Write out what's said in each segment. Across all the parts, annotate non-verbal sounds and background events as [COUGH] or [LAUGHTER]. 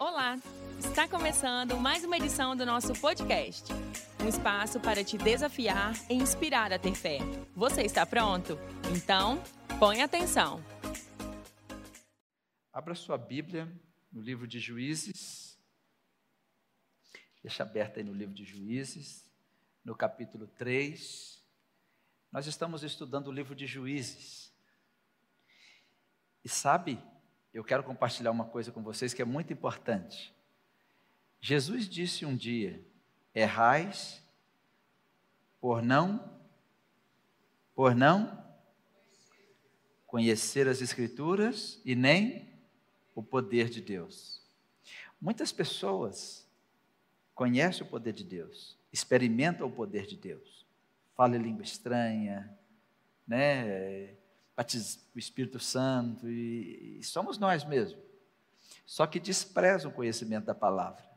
Olá! Está começando mais uma edição do nosso podcast. Um espaço para te desafiar e inspirar a ter fé. Você está pronto? Então, põe atenção. Abra sua Bíblia no livro de Juízes. Deixa aberta aí no livro de Juízes, no capítulo 3. Nós estamos estudando o livro de Juízes. E sabe, eu quero compartilhar uma coisa com vocês que é muito importante. Jesus disse um dia: errais por não por não conhecer as escrituras e nem o poder de Deus. Muitas pessoas conhecem o poder de Deus, experimentam o poder de Deus. Fala língua estranha, né? O Espírito Santo, e, e somos nós mesmos. Só que desprezam o conhecimento da palavra.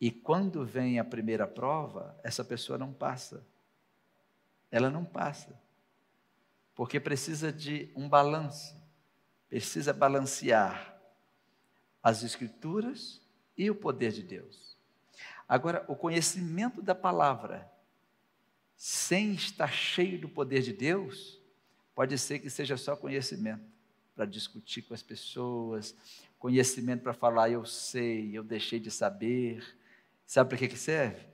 E quando vem a primeira prova, essa pessoa não passa. Ela não passa. Porque precisa de um balanço. Precisa balancear as Escrituras e o poder de Deus. Agora, o conhecimento da palavra, sem estar cheio do poder de Deus, Pode ser que seja só conhecimento para discutir com as pessoas, conhecimento para falar eu sei, eu deixei de saber. Sabe para que, que serve?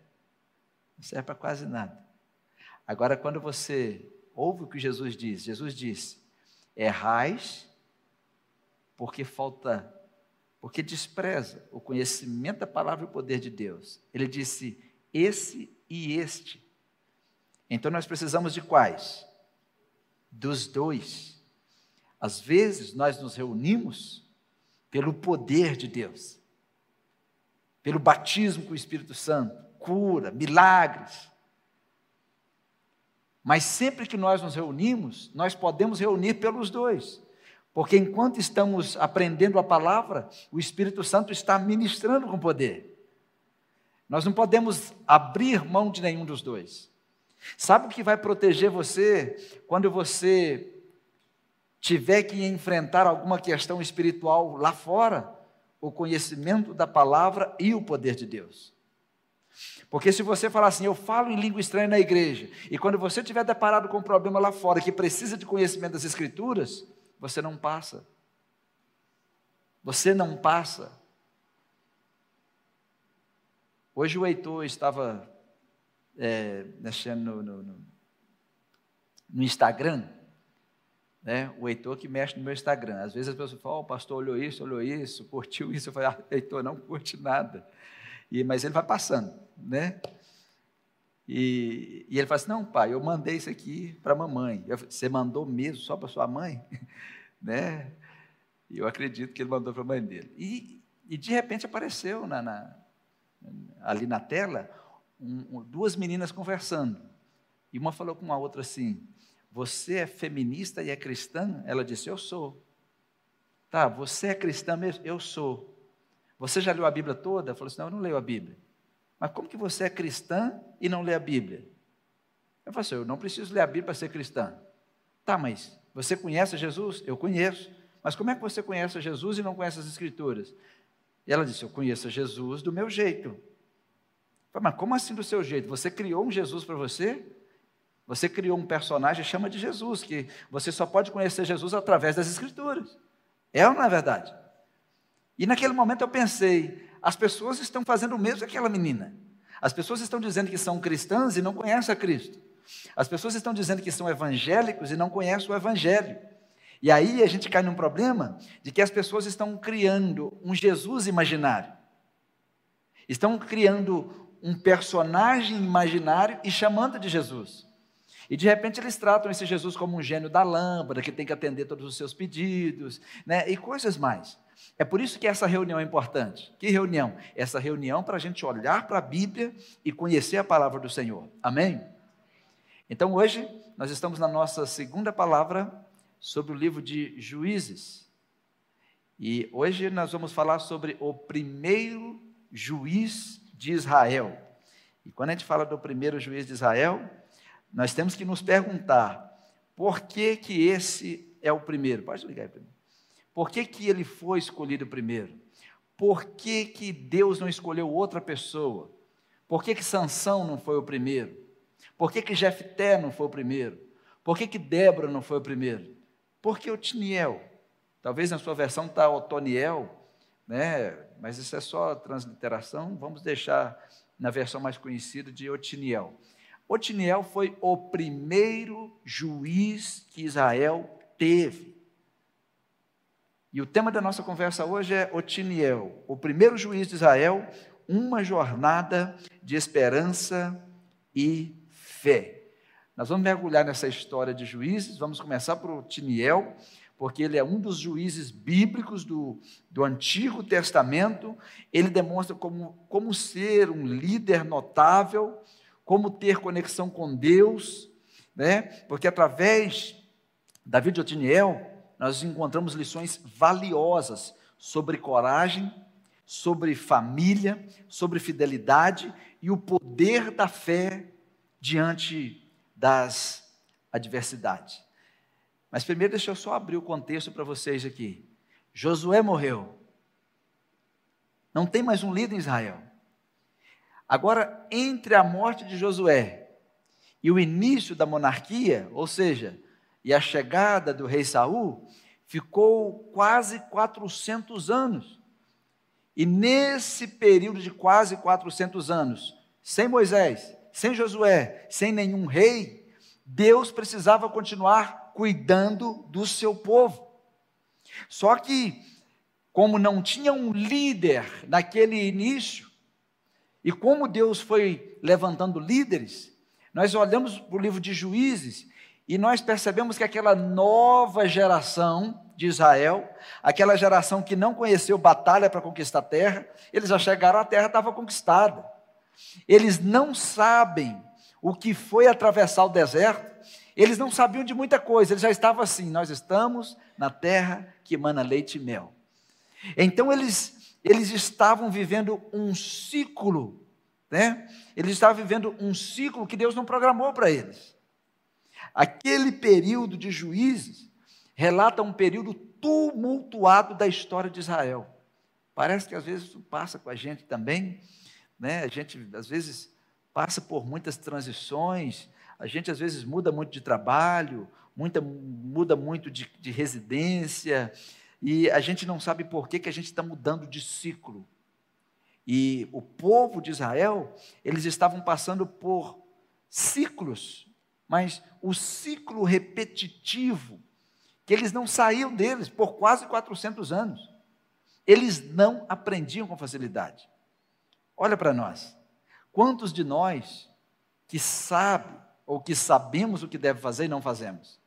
Não serve para quase nada. Agora, quando você ouve o que Jesus diz, Jesus disse: errais porque falta, porque despreza o conhecimento da palavra e o poder de Deus. Ele disse: esse e este. Então nós precisamos de quais? Dos dois. Às vezes nós nos reunimos pelo poder de Deus, pelo batismo com o Espírito Santo, cura, milagres. Mas sempre que nós nos reunimos, nós podemos reunir pelos dois. Porque enquanto estamos aprendendo a palavra, o Espírito Santo está ministrando com poder. Nós não podemos abrir mão de nenhum dos dois. Sabe o que vai proteger você quando você tiver que enfrentar alguma questão espiritual lá fora? O conhecimento da palavra e o poder de Deus. Porque se você falar assim, eu falo em língua estranha na igreja, e quando você tiver deparado com um problema lá fora que precisa de conhecimento das Escrituras, você não passa. Você não passa. Hoje o Heitor estava é, no, no, no Instagram, né? o Heitor que mexe no meu Instagram. Às vezes as pessoas falam, oh, o pastor olhou isso, olhou isso, curtiu isso. Eu falei, ah, Heitor não curte nada. E, mas ele vai passando, né? E, e, ele fala assim, não pai, eu mandei isso aqui para a mamãe. Eu, Você mandou mesmo só para sua mãe? [LAUGHS] né? E eu acredito que ele mandou para a mãe dele. E, e de repente apareceu na, na, ali na tela um, duas meninas conversando. E uma falou com a outra assim: Você é feminista e é cristã? Ela disse: Eu sou. Tá, você é cristã mesmo? Eu sou. Você já leu a Bíblia toda? Ela falou assim: Não, eu não leio a Bíblia. Mas como que você é cristã e não lê a Bíblia? Eu falei assim: Eu não preciso ler a Bíblia para ser cristã. Tá, mas você conhece Jesus? Eu conheço. Mas como é que você conhece Jesus e não conhece as Escrituras? E ela disse: Eu conheço Jesus do meu jeito. Mas como assim do seu jeito? Você criou um Jesus para você? Você criou um personagem, chama de Jesus, que você só pode conhecer Jesus através das Escrituras. É ou não é verdade? E naquele momento eu pensei, as pessoas estão fazendo o mesmo que aquela menina. As pessoas estão dizendo que são cristãs e não conhecem a Cristo. As pessoas estão dizendo que são evangélicos e não conhecem o Evangelho. E aí a gente cai num problema de que as pessoas estão criando um Jesus imaginário. Estão criando um personagem imaginário e chamando de Jesus. E de repente eles tratam esse Jesus como um gênio da lâmpada, que tem que atender todos os seus pedidos, né? e coisas mais. É por isso que essa reunião é importante. Que reunião? Essa reunião para a gente olhar para a Bíblia e conhecer a palavra do Senhor. Amém? Então hoje nós estamos na nossa segunda palavra sobre o livro de Juízes. E hoje nós vamos falar sobre o primeiro juiz de Israel. E quando a gente fala do primeiro juiz de Israel, nós temos que nos perguntar por que, que esse é o primeiro. Pode ligar aí para mim. Por que, que ele foi escolhido primeiro? por que, que Deus não escolheu outra pessoa? Por que, que Sansão não foi o primeiro? Por que, que Jefté não foi o primeiro? Por que, que Débora não foi o primeiro? Porque Otiniel. Talvez na sua versão está Otoniel, né? Mas isso é só transliteração. Vamos deixar na versão mais conhecida de Otiniel. Otiniel foi o primeiro juiz que Israel teve. E o tema da nossa conversa hoje é Otiniel, o primeiro juiz de Israel, uma jornada de esperança e fé. Nós vamos mergulhar nessa história de juízes, vamos começar por Otiniel, porque ele é um dos juízes bíblicos do, do Antigo Testamento. Ele demonstra como, como ser um líder notável, como ter conexão com Deus, né? porque através da vida de Otiniel, nós encontramos lições valiosas sobre coragem, sobre família, sobre fidelidade e o poder da fé diante das adversidades. Mas primeiro deixa eu só abrir o contexto para vocês aqui. Josué morreu. Não tem mais um líder em Israel. Agora, entre a morte de Josué e o início da monarquia, ou seja, e a chegada do rei Saul, ficou quase 400 anos. E nesse período de quase 400 anos, sem Moisés, sem Josué, sem nenhum rei, Deus precisava continuar cuidando do seu povo. Só que, como não tinha um líder naquele início, e como Deus foi levantando líderes, nós olhamos para o livro de Juízes e nós percebemos que aquela nova geração de Israel, aquela geração que não conheceu batalha para conquistar a terra, eles já chegaram, a terra estava conquistada. Eles não sabem o que foi atravessar o deserto, eles não sabiam de muita coisa, eles já estavam assim: nós estamos na terra que emana leite e mel. Então eles, eles estavam vivendo um ciclo, né? Eles estavam vivendo um ciclo que Deus não programou para eles. Aquele período de juízes relata um período tumultuado da história de Israel. Parece que às vezes isso passa com a gente também, né? A gente às vezes passa por muitas transições, a gente às vezes muda muito de trabalho, muita, muda muito de, de residência, e a gente não sabe por que, que a gente está mudando de ciclo. E o povo de Israel, eles estavam passando por ciclos, mas o ciclo repetitivo que eles não saíam deles por quase 400 anos. Eles não aprendiam com facilidade. Olha para nós. Quantos de nós que sabe ou que sabemos o que deve fazer e não fazemos?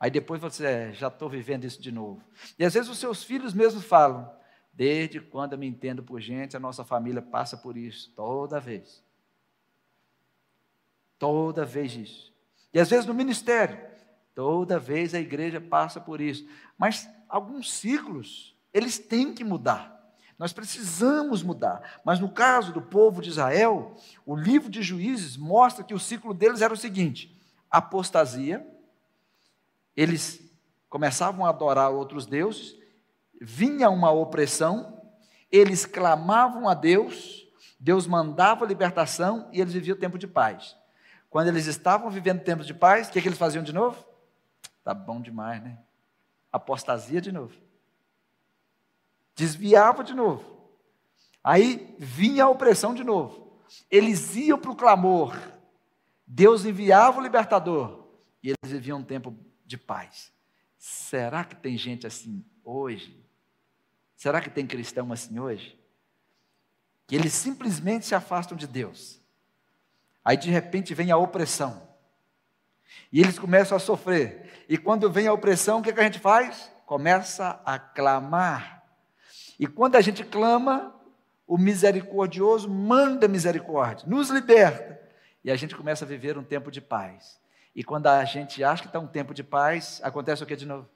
Aí depois você, é, já estou vivendo isso de novo. E às vezes os seus filhos mesmos falam, desde quando eu me entendo por gente, a nossa família passa por isso, toda vez. Toda vez isso. E às vezes no ministério, Toda vez a igreja passa por isso. Mas alguns ciclos, eles têm que mudar. Nós precisamos mudar. Mas no caso do povo de Israel, o livro de Juízes mostra que o ciclo deles era o seguinte: apostasia, eles começavam a adorar outros deuses, vinha uma opressão, eles clamavam a Deus, Deus mandava libertação e eles viviam o tempo de paz. Quando eles estavam vivendo tempo de paz, o que, que eles faziam de novo? Tá bom demais, né? Apostasia de novo. Desviava de novo. Aí vinha a opressão de novo. Eles iam para o clamor. Deus enviava o libertador. E eles viviam um tempo de paz. Será que tem gente assim hoje? Será que tem cristão assim hoje? Que eles simplesmente se afastam de Deus. Aí de repente vem a opressão. E eles começam a sofrer. E quando vem a opressão, o que, que a gente faz? Começa a clamar. E quando a gente clama, o misericordioso manda misericórdia, nos liberta. E a gente começa a viver um tempo de paz. E quando a gente acha que está um tempo de paz, acontece o que de novo?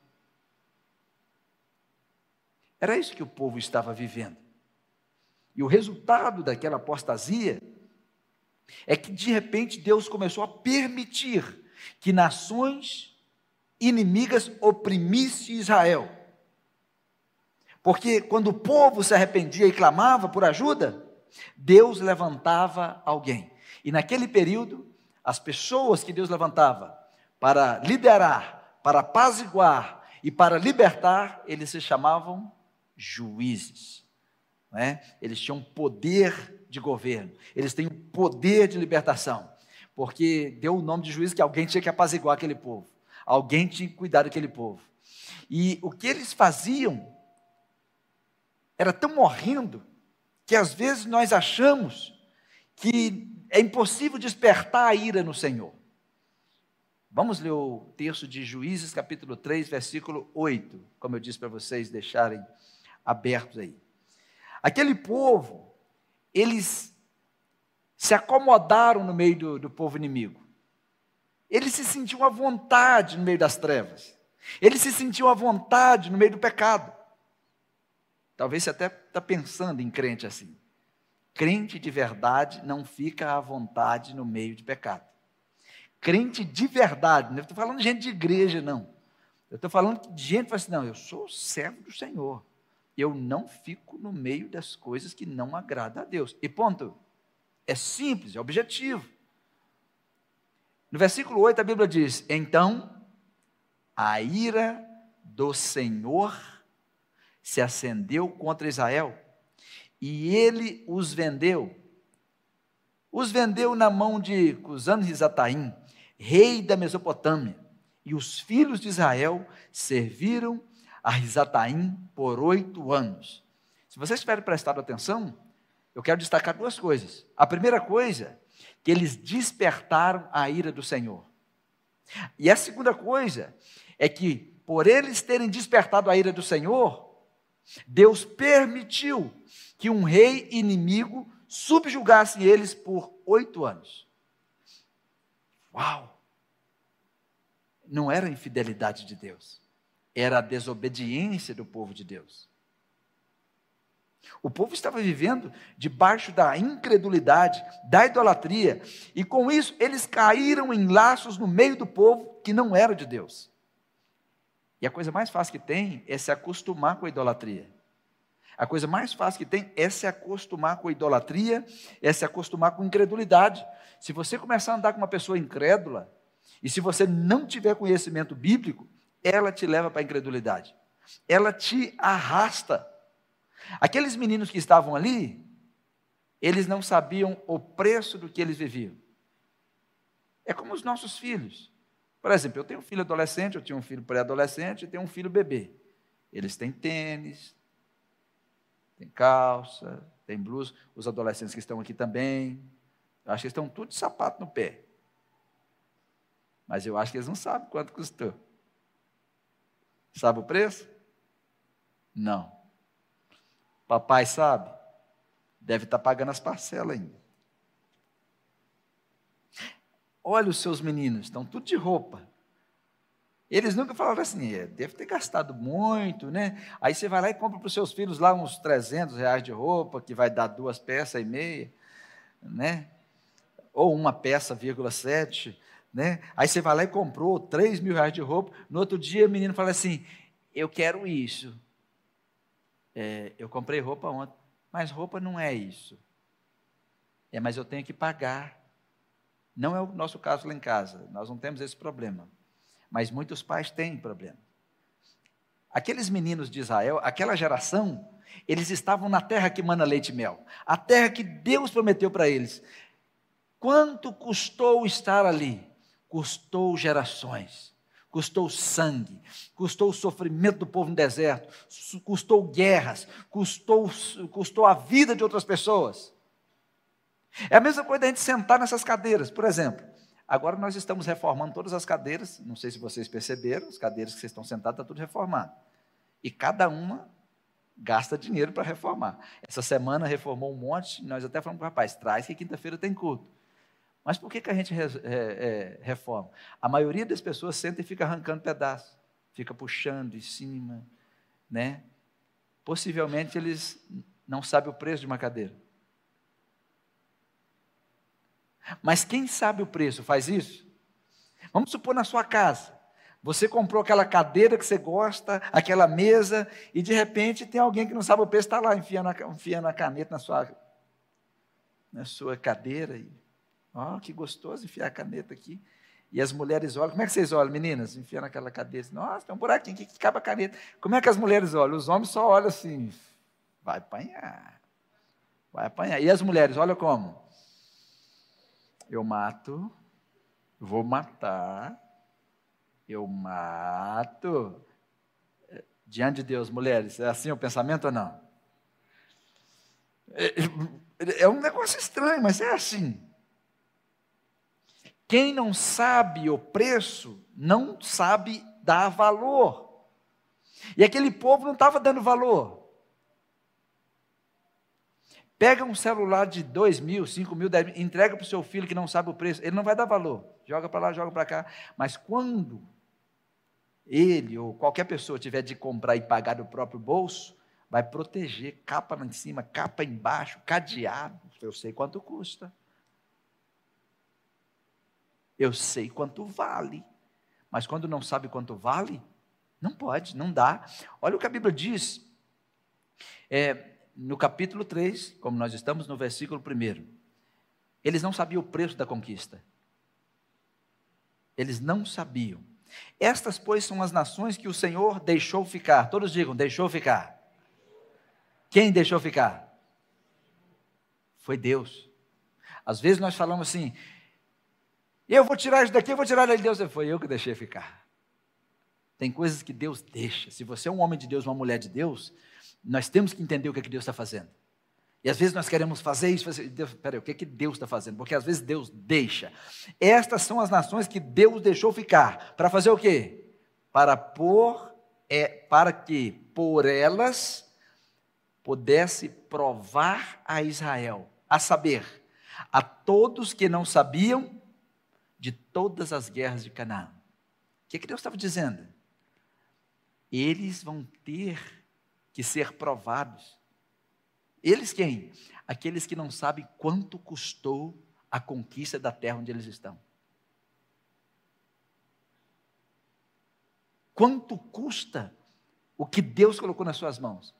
Era isso que o povo estava vivendo. E o resultado daquela apostasia é que de repente Deus começou a permitir que nações inimigas oprimissem Israel. Porque quando o povo se arrependia e clamava por ajuda, Deus levantava alguém. E naquele período, as pessoas que Deus levantava para liderar, para apaziguar e para libertar, eles se chamavam juízes. Né? Eles tinham poder de governo, eles têm poder de libertação, porque deu o nome de juiz que alguém tinha que apaziguar aquele povo, alguém tinha que cuidar daquele povo. E o que eles faziam era tão morrendo que às vezes nós achamos que é impossível despertar a ira no Senhor. Vamos ler o texto de Juízes, capítulo 3, versículo 8, como eu disse para vocês deixarem abertos aí. Aquele povo, eles se acomodaram no meio do, do povo inimigo. Eles se sentiam à vontade no meio das trevas. Eles se sentiam à vontade no meio do pecado. Talvez você até está pensando em crente assim. Crente de verdade não fica à vontade no meio de pecado. Crente de verdade, não estou falando de gente de igreja, não. Eu estou falando de gente que fala assim: não, eu sou servo do Senhor. Eu não fico no meio das coisas que não agradam a Deus. E ponto. É simples, é objetivo. No versículo 8 a Bíblia diz: Então a ira do Senhor se acendeu contra Israel e ele os vendeu. Os vendeu na mão de Cusano Risataim, rei da Mesopotâmia. E os filhos de Israel serviram a Risataim por oito anos. Se vocês tiverem prestado atenção, eu quero destacar duas coisas. A primeira coisa, que eles despertaram a ira do Senhor. E a segunda coisa é que, por eles terem despertado a ira do Senhor, Deus permitiu que um rei inimigo subjugasse eles por oito anos. Uau! Não era a infidelidade de Deus, era a desobediência do povo de Deus. O povo estava vivendo debaixo da incredulidade, da idolatria, e com isso eles caíram em laços no meio do povo que não era de Deus. E a coisa mais fácil que tem é se acostumar com a idolatria. A coisa mais fácil que tem é se acostumar com a idolatria, é se acostumar com a incredulidade. Se você começar a andar com uma pessoa incrédula, e se você não tiver conhecimento bíblico, ela te leva para a incredulidade. Ela te arrasta. Aqueles meninos que estavam ali, eles não sabiam o preço do que eles viviam. É como os nossos filhos. Por exemplo, eu tenho um filho adolescente, eu tinha um filho pré-adolescente e tenho um filho bebê. Eles têm tênis, têm calça, têm blusa. Os adolescentes que estão aqui também. Eu acho que eles estão tudo de sapato no pé. Mas eu acho que eles não sabem quanto custou. Sabe o preço? Não. Papai sabe? Deve estar pagando as parcelas ainda. Olha os seus meninos, estão tudo de roupa. Eles nunca falaram assim, é, deve ter gastado muito, né? Aí você vai lá e compra para os seus filhos lá uns 300 reais de roupa, que vai dar duas peças e meia, né? Ou uma peça, vírgula sete, né? Aí você vai lá e comprou 3 mil reais de roupa. No outro dia o menino fala assim, eu quero isso. É, eu comprei roupa ontem, mas roupa não é isso. É, mas eu tenho que pagar. Não é o nosso caso lá em casa, nós não temos esse problema. Mas muitos pais têm problema. Aqueles meninos de Israel, aquela geração, eles estavam na terra que mana leite e mel, a terra que Deus prometeu para eles. Quanto custou estar ali? Custou gerações, custou sangue, custou o sofrimento do povo no deserto, custou guerras, custou, custou a vida de outras pessoas. É a mesma coisa da gente sentar nessas cadeiras, por exemplo. Agora nós estamos reformando todas as cadeiras, não sei se vocês perceberam, as cadeiras que vocês estão sentados, está tudo reformado. E cada uma gasta dinheiro para reformar. Essa semana reformou um monte, nós até falamos para o rapaz, traz que quinta-feira tem culto. Mas por que, que a gente é, é, reforma? A maioria das pessoas senta e fica arrancando pedaços, fica puxando em cima, né? Possivelmente eles não sabem o preço de uma cadeira. Mas quem sabe o preço faz isso? Vamos supor na sua casa. Você comprou aquela cadeira que você gosta, aquela mesa, e de repente tem alguém que não sabe o preço, está lá enfiando a, enfiando a caneta na sua, na sua cadeira. E, ó, que gostoso enfiar a caneta aqui. E as mulheres olham, como é que vocês olham, meninas? Enfiando aquela cadeira. Nossa, tem um buraquinho aqui que cabe a caneta. Como é que as mulheres olham? Os homens só olham assim, vai apanhar. Vai apanhar. E as mulheres, olha como? Eu mato, vou matar, eu mato. Diante de Deus, mulheres, é assim o pensamento ou não? É, é um negócio estranho, mas é assim. Quem não sabe o preço, não sabe dar valor. E aquele povo não estava dando valor. Pega um celular de 2 mil, 5 mil, 10 mil, entrega para o seu filho que não sabe o preço, ele não vai dar valor. Joga para lá, joga para cá. Mas quando ele ou qualquer pessoa tiver de comprar e pagar do próprio bolso, vai proteger, capa lá em cima, capa embaixo, cadeado. Eu sei quanto custa. Eu sei quanto vale. Mas quando não sabe quanto vale, não pode, não dá. Olha o que a Bíblia diz. É, no capítulo 3, como nós estamos no versículo 1. Eles não sabiam o preço da conquista. Eles não sabiam. Estas, pois, são as nações que o Senhor deixou ficar. Todos digam, deixou ficar. Quem deixou ficar? Foi Deus. Às vezes nós falamos assim, eu vou tirar isso daqui, eu vou tirar de Deus. Foi eu que deixei ficar. Tem coisas que Deus deixa. Se você é um homem de Deus, uma mulher de Deus, nós temos que entender o que, é que Deus está fazendo. E às vezes nós queremos fazer isso, fazer, Deus, peraí, o que, é que Deus está fazendo? Porque às vezes Deus deixa. Estas são as nações que Deus deixou ficar. Para fazer o quê? Para pôr, é, para que por elas pudesse provar a Israel, a saber, a todos que não sabiam de todas as guerras de Canaã. O que, é que Deus estava dizendo? Eles vão ter que ser provados. Eles quem? Aqueles que não sabem quanto custou a conquista da terra onde eles estão. Quanto custa o que Deus colocou nas suas mãos?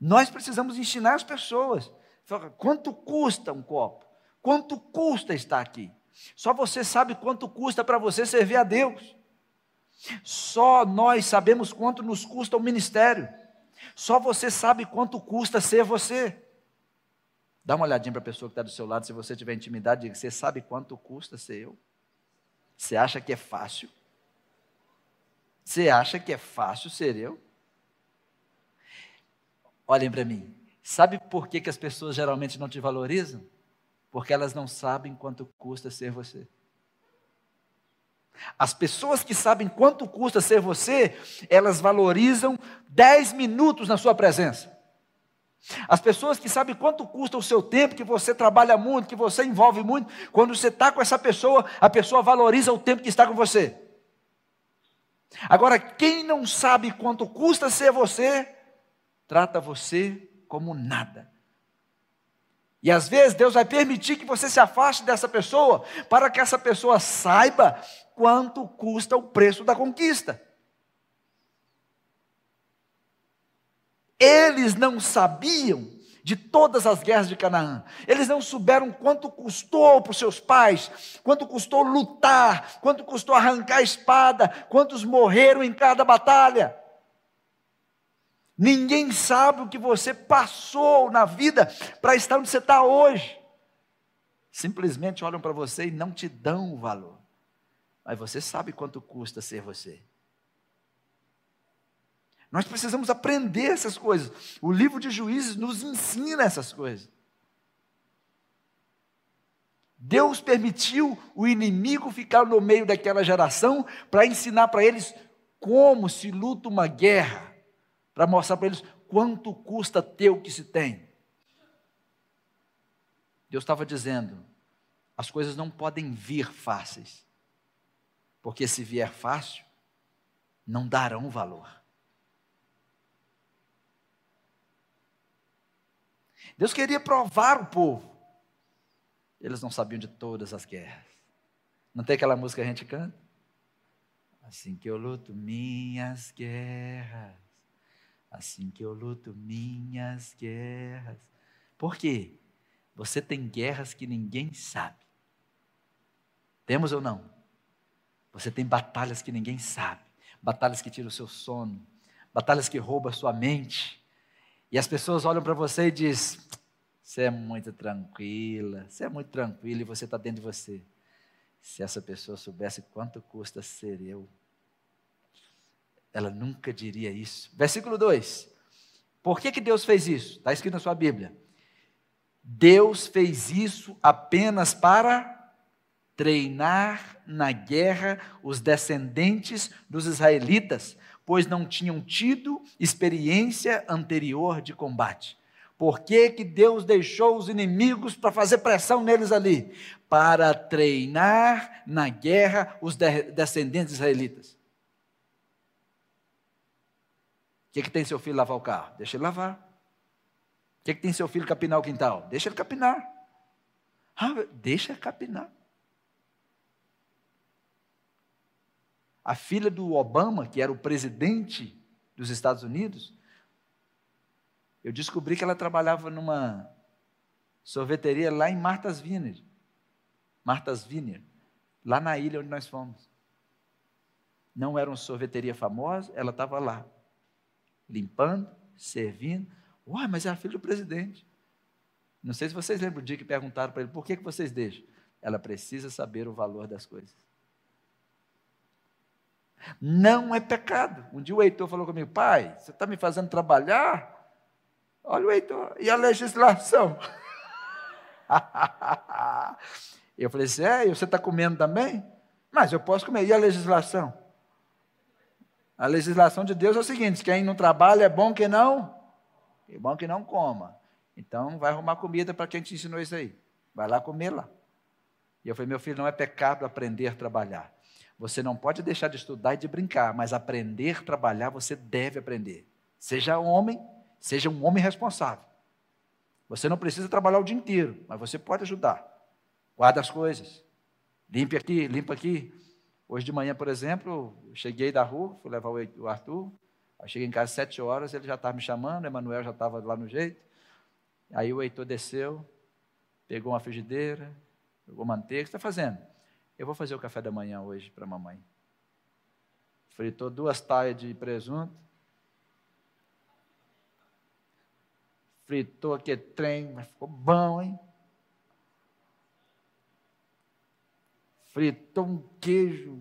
Nós precisamos ensinar as pessoas. Quanto custa um copo? Quanto custa estar aqui? Só você sabe quanto custa para você servir a Deus. Só nós sabemos quanto nos custa o ministério. Só você sabe quanto custa ser você. Dá uma olhadinha para a pessoa que está do seu lado, se você tiver intimidade, diga: Você sabe quanto custa ser eu? Você acha que é fácil? Você acha que é fácil ser eu? Olhem para mim. Sabe por que, que as pessoas geralmente não te valorizam? porque elas não sabem quanto custa ser você. As pessoas que sabem quanto custa ser você, elas valorizam 10 minutos na sua presença. As pessoas que sabem quanto custa o seu tempo, que você trabalha muito, que você envolve muito, quando você está com essa pessoa, a pessoa valoriza o tempo que está com você. Agora, quem não sabe quanto custa ser você, trata você como nada. E às vezes Deus vai permitir que você se afaste dessa pessoa, para que essa pessoa saiba quanto custa o preço da conquista. Eles não sabiam de todas as guerras de Canaã. Eles não souberam quanto custou para os seus pais, quanto custou lutar, quanto custou arrancar a espada, quantos morreram em cada batalha. Ninguém sabe o que você passou na vida para estar onde você está hoje. Simplesmente olham para você e não te dão o valor. Mas você sabe quanto custa ser você. Nós precisamos aprender essas coisas. O livro de Juízes nos ensina essas coisas. Deus permitiu o inimigo ficar no meio daquela geração para ensinar para eles como se luta uma guerra para mostrar para eles quanto custa ter o que se tem. Deus estava dizendo: as coisas não podem vir fáceis, porque se vier fácil, não darão valor. Deus queria provar o povo. Eles não sabiam de todas as guerras. Não tem aquela música que a gente canta? Assim que eu luto minhas guerras, assim que eu luto minhas guerras. Por quê? Você tem guerras que ninguém sabe. Temos ou não? Você tem batalhas que ninguém sabe, batalhas que tiram o seu sono, batalhas que roubam a sua mente. E as pessoas olham para você e dizem: Você é muito tranquila, você é muito tranquila e você está dentro de você. Se essa pessoa soubesse quanto custa ser eu, ela nunca diria isso. Versículo 2: Por que, que Deus fez isso? Está escrito na sua Bíblia. Deus fez isso apenas para treinar na guerra os descendentes dos israelitas, pois não tinham tido experiência anterior de combate. Por que, que Deus deixou os inimigos para fazer pressão neles ali? Para treinar na guerra os de descendentes israelitas. O que, que tem seu filho lavar o carro? Deixa ele lavar. O que, que tem seu filho capinar o quintal? Deixa ele capinar. Ah, deixa capinar. A filha do Obama, que era o presidente dos Estados Unidos, eu descobri que ela trabalhava numa sorveteria lá em Martha's Vineyard. Martha's Vineyard, lá na ilha onde nós fomos. Não era uma sorveteria famosa, ela estava lá, limpando, servindo. Uai, mas é a filha do presidente. Não sei se vocês lembram o dia que perguntaram para ele, por que, que vocês deixam? Ela precisa saber o valor das coisas. Não é pecado. Um dia o Heitor falou comigo, pai, você está me fazendo trabalhar? Olha o Heitor, e a legislação? [LAUGHS] eu falei assim, é, você está comendo também? Mas eu posso comer, e a legislação? A legislação de Deus é o seguinte: quem não trabalha é bom que não, é bom que não coma. Então vai arrumar comida para quem te ensinou isso aí. Vai lá comer lá. E eu falei, meu filho, não é pecado aprender a trabalhar. Você não pode deixar de estudar e de brincar, mas aprender trabalhar você deve aprender. Seja homem, seja um homem responsável. Você não precisa trabalhar o dia inteiro, mas você pode ajudar. Guarda as coisas. Limpe aqui, limpa aqui. Hoje de manhã, por exemplo, cheguei da rua, fui levar o Arthur. Aí cheguei em casa às sete horas, ele já estava me chamando, o Emanuel já estava lá no jeito. Aí o Heitor desceu, pegou uma frigideira, pegou manteiga. O que está fazendo? Eu vou fazer o café da manhã hoje para a mamãe. Fritou duas taias de presunto. Fritou aquele trem, mas ficou bom, hein? Fritou um queijo,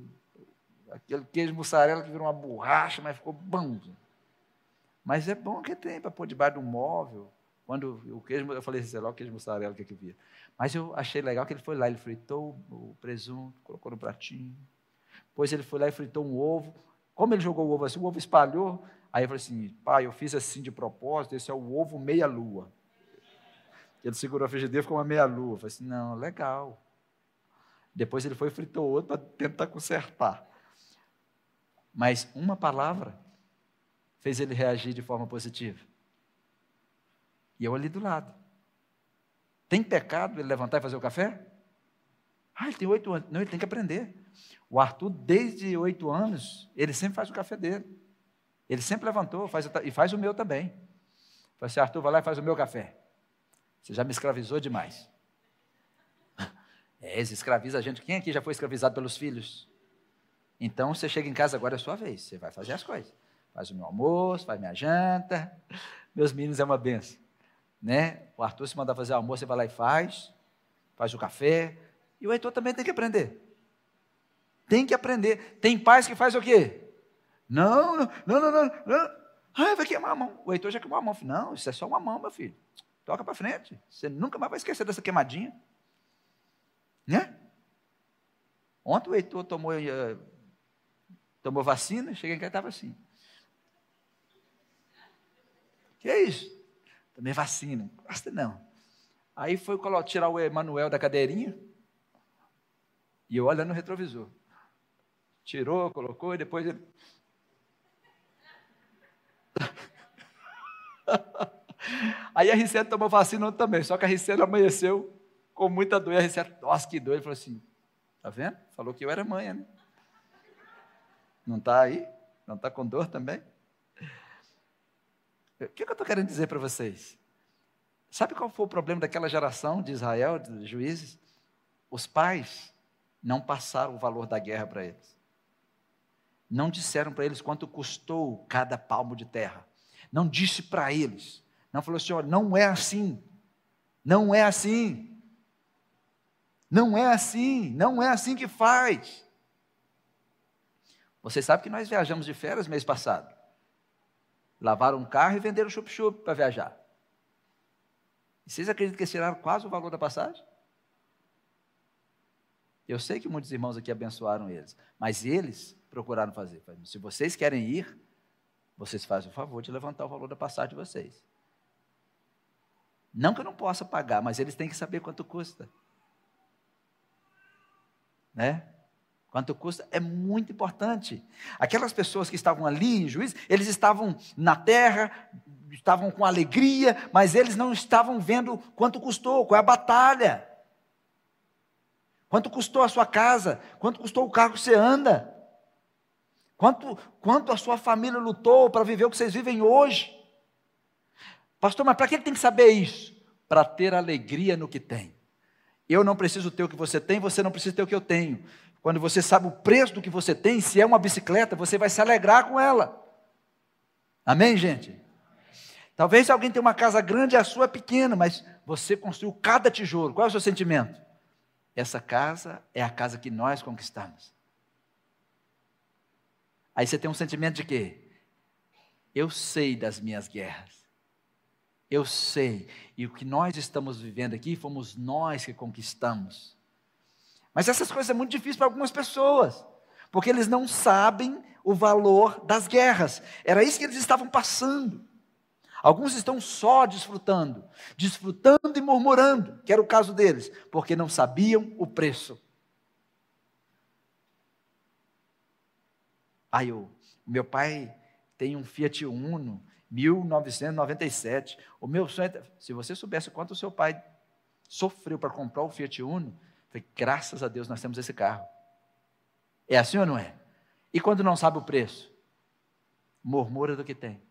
aquele queijo mussarela que virou uma borracha, mas ficou bom. Mas é bom que tem para pôr debaixo de um móvel. Quando o queijo, eu falei, sei lá, o queijo mussarela, o que, é que via. Mas eu achei legal que ele foi lá, ele fritou o presunto, colocou no pratinho. Depois ele foi lá e fritou um ovo. Como ele jogou o ovo assim, o ovo espalhou. Aí eu falei assim, pai, eu fiz assim de propósito, esse é o ovo meia-lua. Ele segurou a frigideira e ficou uma meia-lua. Eu falei assim, não, legal. Depois ele foi e fritou outro para tentar consertar. Mas uma palavra fez ele reagir de forma positiva. E eu ali do lado. Tem pecado ele levantar e fazer o café? Ah, ele tem oito anos. Não, ele tem que aprender. O Arthur, desde oito anos, ele sempre faz o café dele. Ele sempre levantou faz, e faz o meu também. Falei assim, Arthur, vai lá e faz o meu café. Você já me escravizou demais. [LAUGHS] É, escraviza a gente. Quem aqui já foi escravizado pelos filhos? Então você chega em casa, agora é a sua vez. Você vai fazer as coisas. Faz o meu almoço, faz minha janta. Meus meninos é uma benção né? O Arthur se mandar fazer almoço, você vai lá e faz, faz o café. E o Heitor também tem que aprender. Tem que aprender. Tem pais que faz o quê? Não, não, não, não, não. Ah, vai queimar a mão. O Heitor já queimou a mão. Não, isso é só uma mão, meu filho. Toca para frente. Você nunca mais vai esquecer dessa queimadinha. Né? Ontem o Heitor tomou, uh, tomou vacina, cheguei em casa e estava assim. Que é isso? Também vacina. Gosta não. Aí foi tirar o Emanuel da cadeirinha. E eu olhando no retrovisor. Tirou, colocou e depois ele. [LAUGHS] Aí a Ricete tomou vacina também, só que a Ricete amanheceu com muita dor. E a Ricete, nossa, que dor. Ele falou assim: tá vendo? Falou que eu era mãe, né? Não está aí? Não está com dor também? O que, que eu estou querendo dizer para vocês? Sabe qual foi o problema daquela geração de Israel, de juízes? Os pais não passaram o valor da guerra para eles. Não disseram para eles quanto custou cada palmo de terra. Não disse para eles. Não falou assim: olha, não é assim. Não é assim. Não é assim. Não é assim que faz. Você sabe que nós viajamos de férias mês passado. Lavaram um carro e venderam chup-chup para viajar. E vocês acreditam que eles tiraram quase o valor da passagem? Eu sei que muitos irmãos aqui abençoaram eles, mas eles procuraram fazer. Se vocês querem ir, vocês fazem o favor de levantar o valor da passagem de vocês. Não que eu não possa pagar, mas eles têm que saber quanto custa. Né? Quanto custa é muito importante. Aquelas pessoas que estavam ali em juízo, eles estavam na terra, estavam com alegria, mas eles não estavam vendo quanto custou, qual é a batalha. Quanto custou a sua casa? Quanto custou o carro que você anda? Quanto, quanto a sua família lutou para viver o que vocês vivem hoje? Pastor, mas para que ele tem que saber isso? Para ter alegria no que tem. Eu não preciso ter o que você tem, você não precisa ter o que eu tenho. Quando você sabe o preço do que você tem, se é uma bicicleta, você vai se alegrar com ela. Amém, gente? Talvez alguém tenha uma casa grande e a sua é pequena, mas você construiu cada tijolo. Qual é o seu sentimento? Essa casa é a casa que nós conquistamos. Aí você tem um sentimento de quê? Eu sei das minhas guerras. Eu sei. E o que nós estamos vivendo aqui fomos nós que conquistamos. Mas essas coisas são muito difíceis para algumas pessoas, porque eles não sabem o valor das guerras. Era isso que eles estavam passando. Alguns estão só desfrutando, desfrutando e murmurando, que era o caso deles, porque não sabiam o preço. Aí o meu pai tem um Fiat Uno, 1997. O meu sonho, é, se você soubesse quanto o seu pai sofreu para comprar o Fiat Uno, falei, graças a Deus nós temos esse carro. É assim ou não é? E quando não sabe o preço? Murmura do que tem.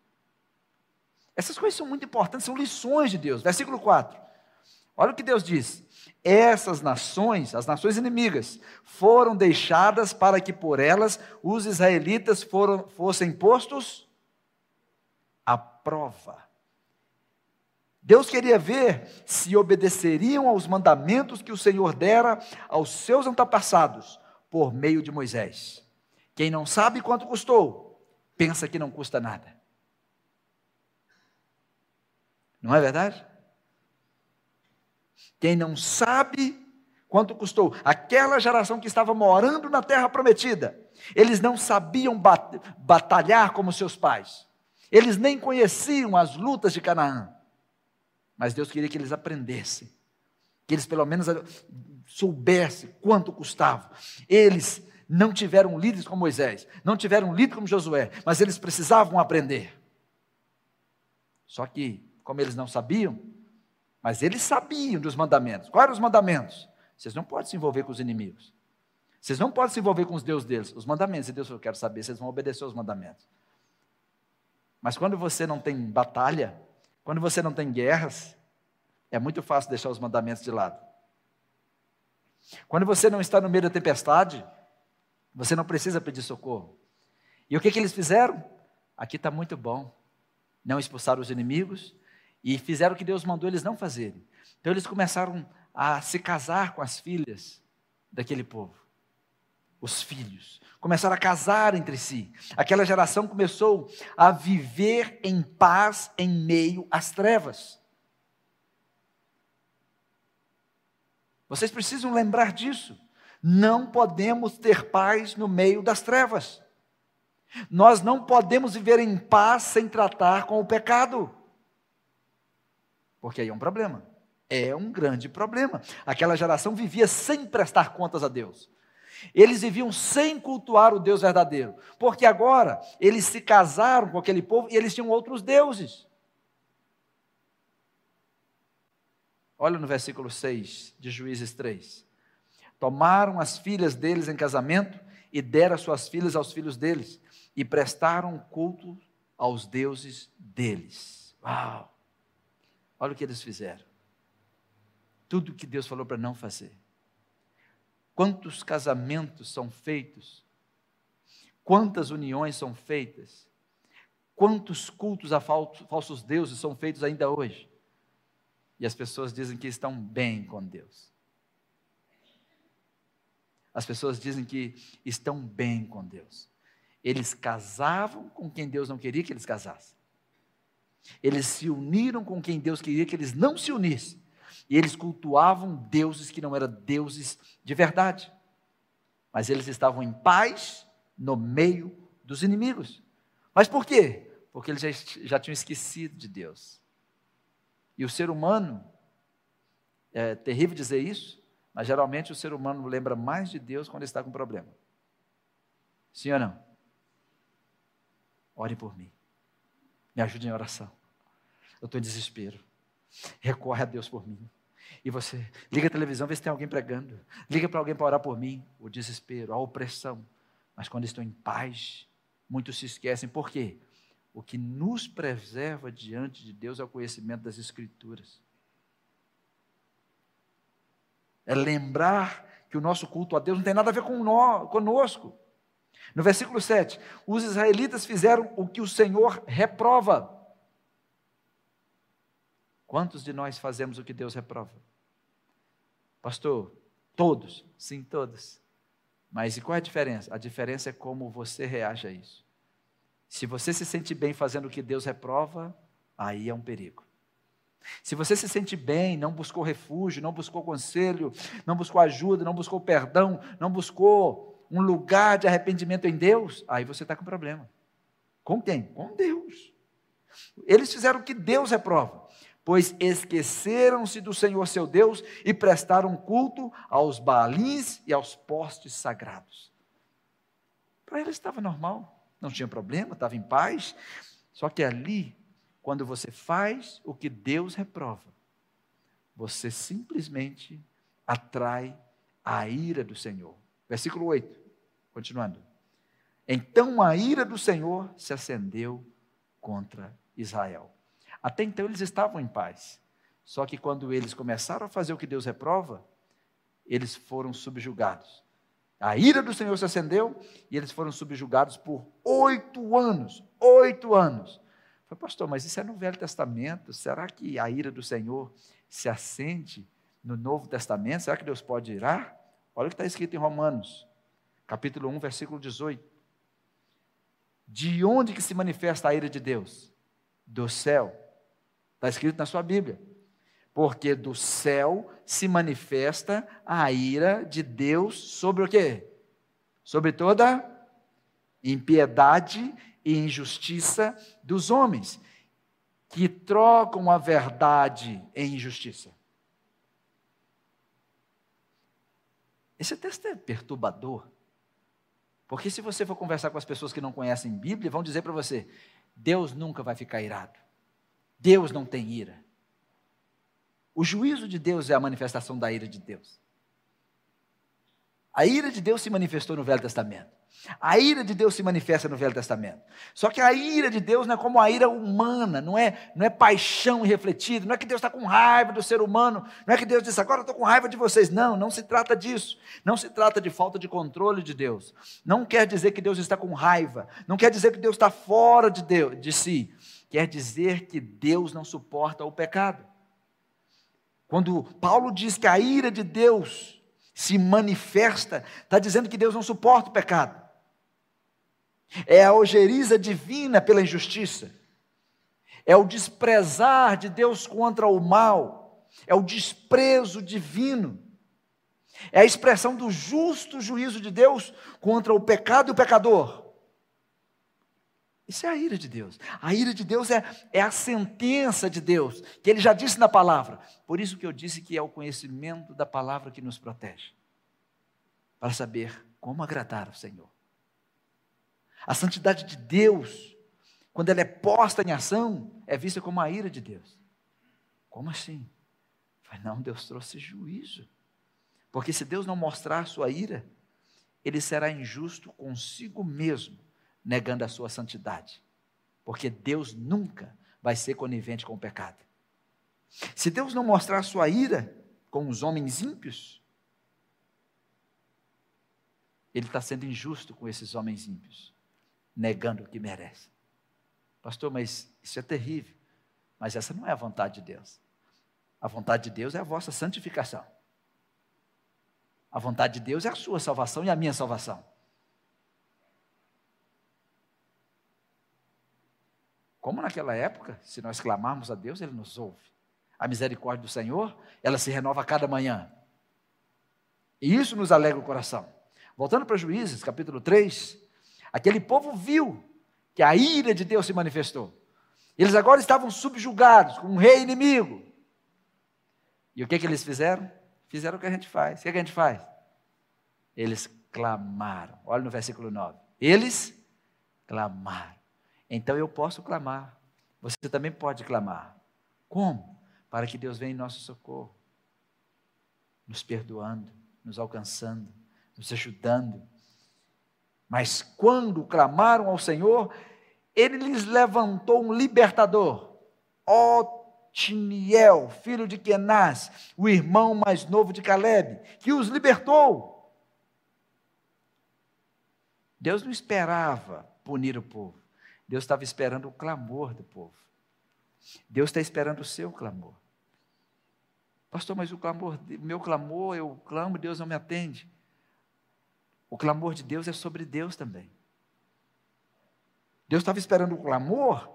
Essas coisas são muito importantes, são lições de Deus. Versículo 4. Olha o que Deus diz: Essas nações, as nações inimigas, foram deixadas para que por elas os israelitas foram, fossem postos à prova. Deus queria ver se obedeceriam aos mandamentos que o Senhor dera aos seus antepassados por meio de Moisés. Quem não sabe quanto custou, pensa que não custa nada. Não é verdade? Quem não sabe quanto custou, aquela geração que estava morando na terra prometida, eles não sabiam bat batalhar como seus pais, eles nem conheciam as lutas de Canaã, mas Deus queria que eles aprendessem, que eles pelo menos soubessem quanto custava. Eles não tiveram líderes como Moisés, não tiveram líder como Josué, mas eles precisavam aprender. Só que como eles não sabiam, mas eles sabiam dos mandamentos. Quais eram os mandamentos? Vocês não podem se envolver com os inimigos. Vocês não podem se envolver com os deuses deles. Os mandamentos. E Deus Eu quero saber vocês vão obedecer os mandamentos. Mas quando você não tem batalha, quando você não tem guerras, é muito fácil deixar os mandamentos de lado. Quando você não está no meio da tempestade, você não precisa pedir socorro. E o que, que eles fizeram? Aqui está muito bom. Não expulsaram os inimigos, e fizeram o que Deus mandou eles não fazerem. Então eles começaram a se casar com as filhas daquele povo. Os filhos começaram a casar entre si. Aquela geração começou a viver em paz em meio às trevas. Vocês precisam lembrar disso. Não podemos ter paz no meio das trevas. Nós não podemos viver em paz sem tratar com o pecado. Porque aí é um problema. É um grande problema. Aquela geração vivia sem prestar contas a Deus. Eles viviam sem cultuar o Deus verdadeiro. Porque agora eles se casaram com aquele povo e eles tinham outros deuses. Olha no versículo 6 de Juízes 3. Tomaram as filhas deles em casamento e deram suas filhas aos filhos deles, e prestaram culto aos deuses deles. Uau! Olha o que eles fizeram. Tudo que Deus falou para não fazer. Quantos casamentos são feitos? Quantas uniões são feitas? Quantos cultos a falsos deuses são feitos ainda hoje? E as pessoas dizem que estão bem com Deus. As pessoas dizem que estão bem com Deus. Eles casavam com quem Deus não queria que eles casassem. Eles se uniram com quem Deus queria que eles não se unissem. E eles cultuavam deuses que não eram deuses de verdade. Mas eles estavam em paz no meio dos inimigos. Mas por quê? Porque eles já, já tinham esquecido de Deus. E o ser humano, é terrível dizer isso, mas geralmente o ser humano lembra mais de Deus quando está com problema. Sim ou não? Ore por mim. Me ajude em oração. Eu estou em desespero. Recorre a Deus por mim. E você liga a televisão, vê se tem alguém pregando. Liga para alguém para orar por mim. O desespero, a opressão. Mas quando estou em paz, muitos se esquecem. Por quê? O que nos preserva diante de Deus é o conhecimento das Escrituras. É lembrar que o nosso culto a Deus não tem nada a ver com nós, conosco. No versículo 7, os israelitas fizeram o que o Senhor reprova. Quantos de nós fazemos o que Deus reprova? Pastor, todos, sim, todos. Mas e qual é a diferença? A diferença é como você reage a isso. Se você se sente bem fazendo o que Deus reprova, aí é um perigo. Se você se sente bem, não buscou refúgio, não buscou conselho, não buscou ajuda, não buscou perdão, não buscou um lugar de arrependimento em Deus, aí você está com problema. Com quem? Com Deus. Eles fizeram o que Deus reprova, pois esqueceram-se do Senhor seu Deus e prestaram culto aos balins e aos postes sagrados. Para eles estava normal não tinha problema, estava em paz. Só que ali, quando você faz o que Deus reprova, você simplesmente atrai a ira do Senhor. Versículo 8, continuando. Então a ira do Senhor se acendeu contra Israel. Até então eles estavam em paz. Só que quando eles começaram a fazer o que Deus reprova, eles foram subjugados. A ira do Senhor se acendeu e eles foram subjugados por oito anos. Oito anos. Falei, pastor, mas isso é no Velho Testamento. Será que a ira do Senhor se acende no Novo Testamento? Será que Deus pode irar? Olha o que está escrito em Romanos, capítulo 1, versículo 18. De onde que se manifesta a ira de Deus? Do céu. Está escrito na sua Bíblia porque do céu se manifesta a ira de Deus sobre o quê? Sobre toda impiedade e injustiça dos homens, que trocam a verdade em injustiça. Esse texto é perturbador. Porque se você for conversar com as pessoas que não conhecem Bíblia, vão dizer para você: Deus nunca vai ficar irado. Deus não tem ira. O juízo de Deus é a manifestação da ira de Deus. A ira de Deus se manifestou no Velho Testamento. A ira de Deus se manifesta no Velho Testamento. Só que a ira de Deus não é como a ira humana, não é, não é paixão irrefletida, não é que Deus está com raiva do ser humano, não é que Deus diz, agora estou com raiva de vocês. Não, não se trata disso. Não se trata de falta de controle de Deus. Não quer dizer que Deus está com raiva. Não quer dizer que Deus está fora de, Deus, de si. Quer dizer que Deus não suporta o pecado. Quando Paulo diz que a ira de Deus se manifesta, está dizendo que Deus não suporta o pecado. É a ojeriza divina pela injustiça. É o desprezar de Deus contra o mal. É o desprezo divino. É a expressão do justo juízo de Deus contra o pecado e o pecador. Isso é a ira de Deus. A ira de Deus é, é a sentença de Deus, que ele já disse na palavra. Por isso que eu disse que é o conhecimento da palavra que nos protege, para saber como agradar ao Senhor. A santidade de Deus, quando ela é posta em ação, é vista como a ira de Deus. Como assim? Não, Deus trouxe juízo. Porque se Deus não mostrar sua ira, ele será injusto consigo mesmo, negando a sua santidade. Porque Deus nunca vai ser conivente com o pecado. Se Deus não mostrar sua ira com os homens ímpios, ele está sendo injusto com esses homens ímpios, negando o que merecem. Pastor, mas isso é terrível. Mas essa não é a vontade de Deus. A vontade de Deus é a vossa santificação. A vontade de Deus é a sua salvação e a minha salvação. Como naquela época, se nós clamarmos a Deus, Ele nos ouve. A misericórdia do Senhor, ela se renova a cada manhã. E isso nos alegra o coração. Voltando para Juízes, capítulo 3, aquele povo viu que a ira de Deus se manifestou. Eles agora estavam subjugados com um rei inimigo. E o que, que eles fizeram? Fizeram o que a gente faz. O que, que a gente faz? Eles clamaram. Olha no versículo 9. Eles clamaram. Então eu posso clamar. Você também pode clamar. Como? Para que Deus venha em nosso socorro, nos perdoando, nos alcançando, nos ajudando. Mas quando clamaram ao Senhor, ele lhes levantou um libertador, Otiniel, filho de Kenaz, o irmão mais novo de Caleb, que os libertou. Deus não esperava punir o povo, Deus estava esperando o clamor do povo. Deus está esperando o seu clamor. Pastor, mas o clamor, meu clamor, eu clamo, Deus não me atende. O clamor de Deus é sobre Deus também. Deus estava esperando o clamor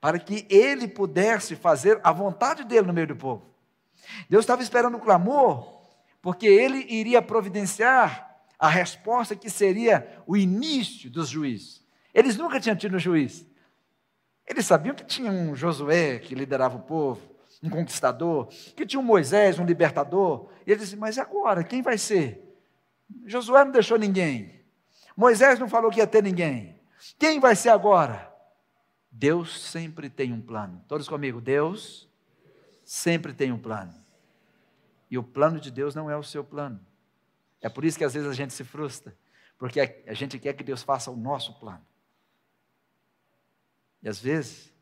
para que ele pudesse fazer a vontade dele no meio do povo. Deus estava esperando o clamor porque ele iria providenciar a resposta que seria o início dos juízes. Eles nunca tinham tido um juiz. Eles sabiam que tinha um Josué que liderava o povo, um conquistador, que tinha um Moisés, um libertador. E eles diziam, mas agora, quem vai ser? Josué não deixou ninguém. Moisés não falou que ia ter ninguém. Quem vai ser agora? Deus sempre tem um plano. Todos comigo, Deus sempre tem um plano. E o plano de Deus não é o seu plano. É por isso que às vezes a gente se frustra, porque a gente quer que Deus faça o nosso plano. E às vezes,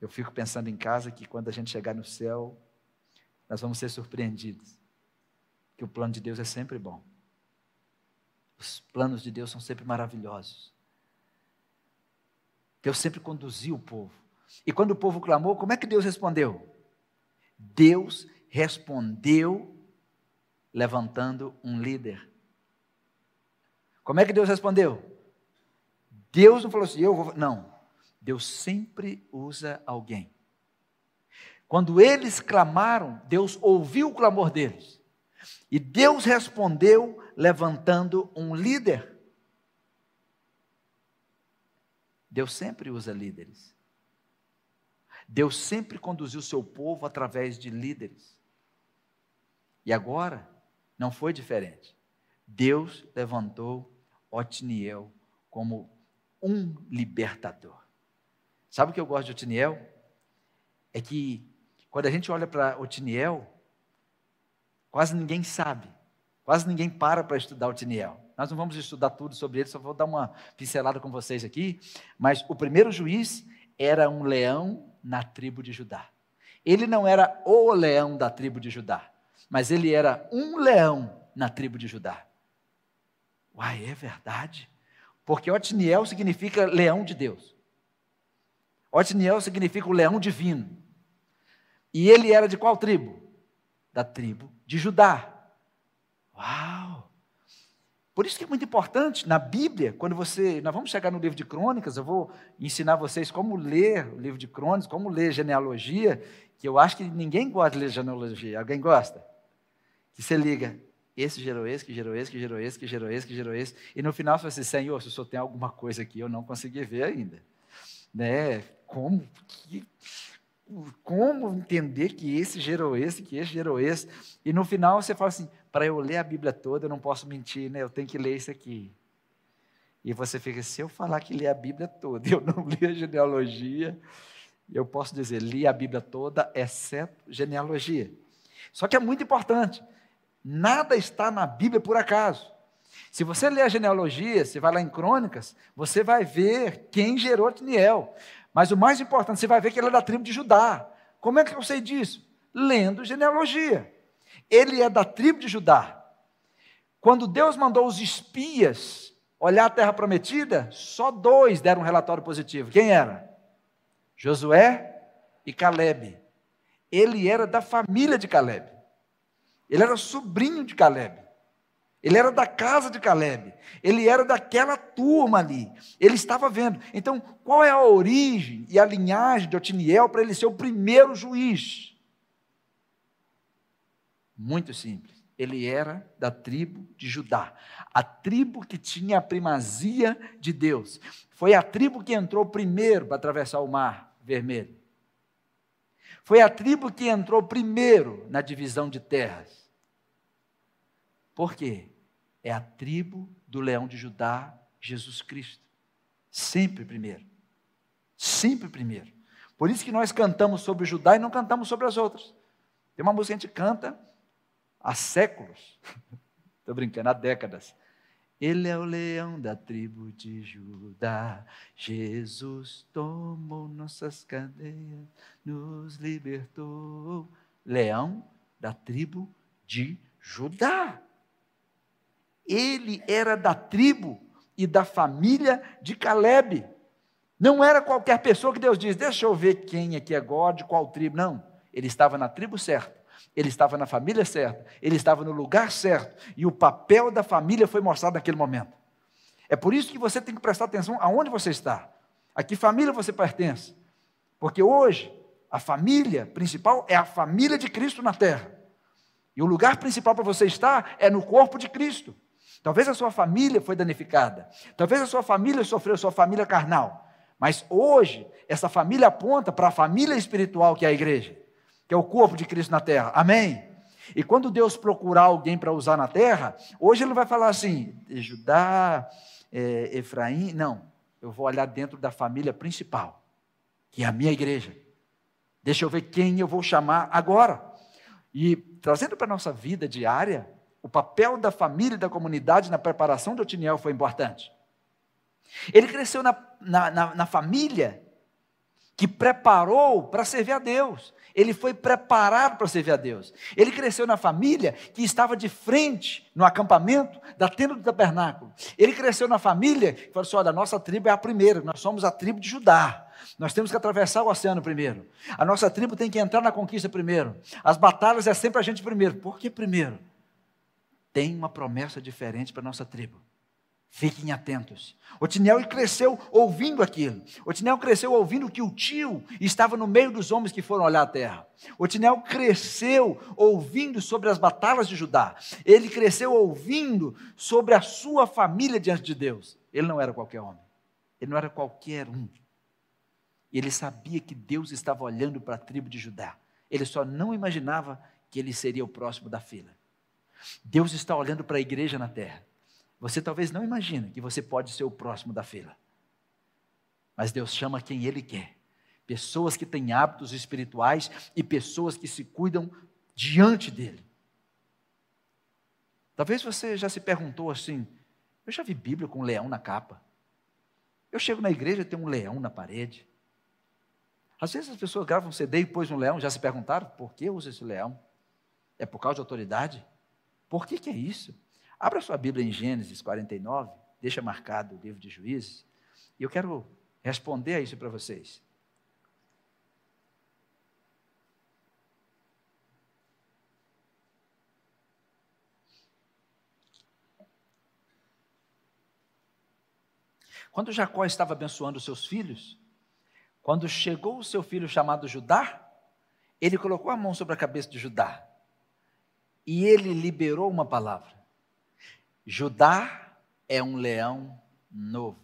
eu fico pensando em casa que quando a gente chegar no céu, nós vamos ser surpreendidos que o plano de Deus é sempre bom. Os planos de Deus são sempre maravilhosos. Deus sempre conduziu o povo. E quando o povo clamou, como é que Deus respondeu? Deus respondeu levantando um líder. Como é que Deus respondeu? Deus não falou assim, eu vou. Não. Deus sempre usa alguém. Quando eles clamaram, Deus ouviu o clamor deles. E Deus respondeu levantando um líder. Deus sempre usa líderes. Deus sempre conduziu seu povo através de líderes. E agora não foi diferente. Deus levantou Otiniel como um libertador. Sabe o que eu gosto de Otiniel? É que quando a gente olha para Otiniel, Quase ninguém sabe. Quase ninguém para para estudar o Tiniel. Nós não vamos estudar tudo sobre ele, só vou dar uma pincelada com vocês aqui. Mas o primeiro juiz era um leão na tribo de Judá. Ele não era o leão da tribo de Judá, mas ele era um leão na tribo de Judá. Uai, é verdade? Porque Otiniel significa leão de Deus. Otiniel significa o leão divino. E ele era de qual tribo? Da tribo de Judá. Uau! Por isso que é muito importante na Bíblia, quando você. Nós vamos chegar no livro de crônicas, eu vou ensinar vocês como ler o livro de crônicas, como ler genealogia, que eu acho que ninguém gosta de ler genealogia. Alguém gosta? Que você liga, esse gerou esse, que gerou esse, que gerou esse, que gerou esse, que gerou esse. E no final você fala assim, Senhor, se o Senhor tem alguma coisa aqui, eu não consegui ver ainda. Né? Como? Que, como entender que esse gerou esse, que esse gerou esse. E no final você fala assim: para eu ler a Bíblia toda, eu não posso mentir, né? eu tenho que ler isso aqui. E você fica, se eu falar que li a Bíblia toda, [LAUGHS] eu não li a genealogia, eu posso dizer, li a Bíblia toda, exceto genealogia. Só que é muito importante, nada está na Bíblia por acaso. Se você ler a genealogia, você vai lá em Crônicas, você vai ver quem gerou Otniel. Mas o mais importante, você vai ver que ele é da tribo de Judá. Como é que eu sei disso? Lendo genealogia. Ele é da tribo de Judá. Quando Deus mandou os espias olhar a terra prometida, só dois deram um relatório positivo. Quem era? Josué e Caleb. Ele era da família de Caleb. Ele era sobrinho de Caleb. Ele era da casa de Caleb. Ele era daquela turma ali. Ele estava vendo. Então, qual é a origem e a linhagem de Otiniel para ele ser o primeiro juiz? Muito simples. Ele era da tribo de Judá, a tribo que tinha a primazia de Deus. Foi a tribo que entrou primeiro para atravessar o mar vermelho. Foi a tribo que entrou primeiro na divisão de terras. Por quê? É a tribo do leão de Judá, Jesus Cristo. Sempre primeiro. Sempre primeiro. Por isso que nós cantamos sobre Judá e não cantamos sobre as outras. Tem uma música que a gente canta há séculos. [LAUGHS] Estou brincando, há décadas. Ele é o leão da tribo de Judá. Jesus tomou nossas cadeias, nos libertou. Leão da tribo de Judá. Ele era da tribo e da família de Caleb. Não era qualquer pessoa que Deus diz, deixa eu ver quem aqui é God, de qual tribo. Não, ele estava na tribo certa. Ele estava na família certa, ele estava no lugar certo, e o papel da família foi mostrado naquele momento. É por isso que você tem que prestar atenção aonde você está, a que família você pertence. Porque hoje, a família principal é a família de Cristo na terra. E o lugar principal para você estar é no corpo de Cristo. Talvez a sua família foi danificada, talvez a sua família sofreu, sua família carnal. Mas hoje, essa família aponta para a família espiritual que é a igreja que é o corpo de Cristo na terra. Amém? E quando Deus procurar alguém para usar na terra, hoje ele vai falar assim, Judá, é, Efraim, não. Eu vou olhar dentro da família principal, que é a minha igreja. Deixa eu ver quem eu vou chamar agora. E trazendo para a nossa vida diária, o papel da família e da comunidade na preparação de Otiniel foi importante. Ele cresceu na, na, na, na família que preparou para servir a Deus. Ele foi preparado para servir a Deus. Ele cresceu na família que estava de frente no acampamento da tenda do tabernáculo. Ele cresceu na família que falou assim: olha, a nossa tribo é a primeira, nós somos a tribo de Judá. Nós temos que atravessar o oceano primeiro. A nossa tribo tem que entrar na conquista primeiro. As batalhas é sempre a gente primeiro. Por que primeiro? Tem uma promessa diferente para a nossa tribo. Fiquem atentos. Otiniel cresceu ouvindo aquilo. Otiniel cresceu ouvindo que o tio estava no meio dos homens que foram olhar a terra. Otiniel cresceu ouvindo sobre as batalhas de Judá. Ele cresceu ouvindo sobre a sua família diante de Deus. Ele não era qualquer homem. Ele não era qualquer um. Ele sabia que Deus estava olhando para a tribo de Judá. Ele só não imaginava que ele seria o próximo da fila. Deus está olhando para a igreja na terra. Você talvez não imagine que você pode ser o próximo da fila. Mas Deus chama quem Ele quer. Pessoas que têm hábitos espirituais e pessoas que se cuidam diante dEle. Talvez você já se perguntou assim: eu já vi Bíblia com um leão na capa. Eu chego na igreja e tem um leão na parede. Às vezes as pessoas gravam um CD e pôs um leão, já se perguntaram por que usa esse leão? É por causa de autoridade? Por que, que é isso? Abra sua Bíblia em Gênesis 49, deixa marcado o livro de Juízes, e eu quero responder a isso para vocês. Quando Jacó estava abençoando seus filhos, quando chegou o seu filho chamado Judá, ele colocou a mão sobre a cabeça de Judá e ele liberou uma palavra. Judá é um leão novo.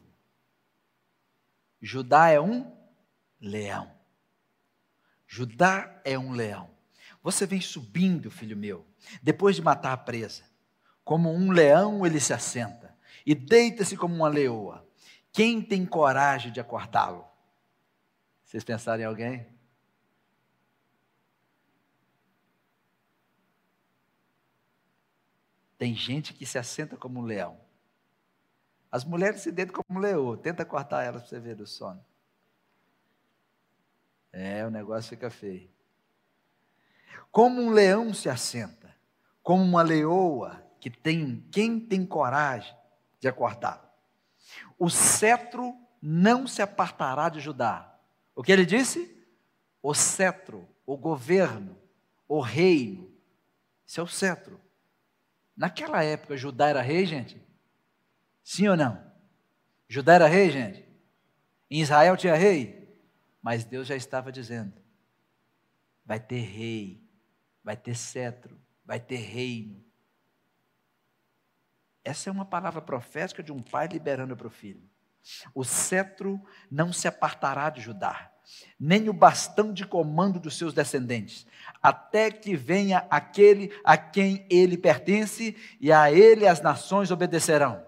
Judá é um leão. Judá é um leão. Você vem subindo, filho meu, depois de matar a presa. Como um leão ele se assenta e deita-se como uma leoa. Quem tem coragem de acordá-lo? Vocês pensaram em alguém? Tem gente que se assenta como um leão. As mulheres se deitam como leão, tenta cortar elas para você ver do sono. É, o negócio fica feio. Como um leão se assenta, como uma leoa que tem quem tem coragem de acordar. O cetro não se apartará de Judá. O que ele disse? O cetro, o governo, o reino. Isso é o cetro. Naquela época, Judá era rei, gente? Sim ou não? Judá era rei, gente? Em Israel tinha rei? Mas Deus já estava dizendo: vai ter rei, vai ter cetro, vai ter reino. Essa é uma palavra profética de um pai liberando para o filho. O cetro não se apartará de Judá, nem o bastão de comando dos seus descendentes, até que venha aquele a quem ele pertence, e a ele as nações obedecerão.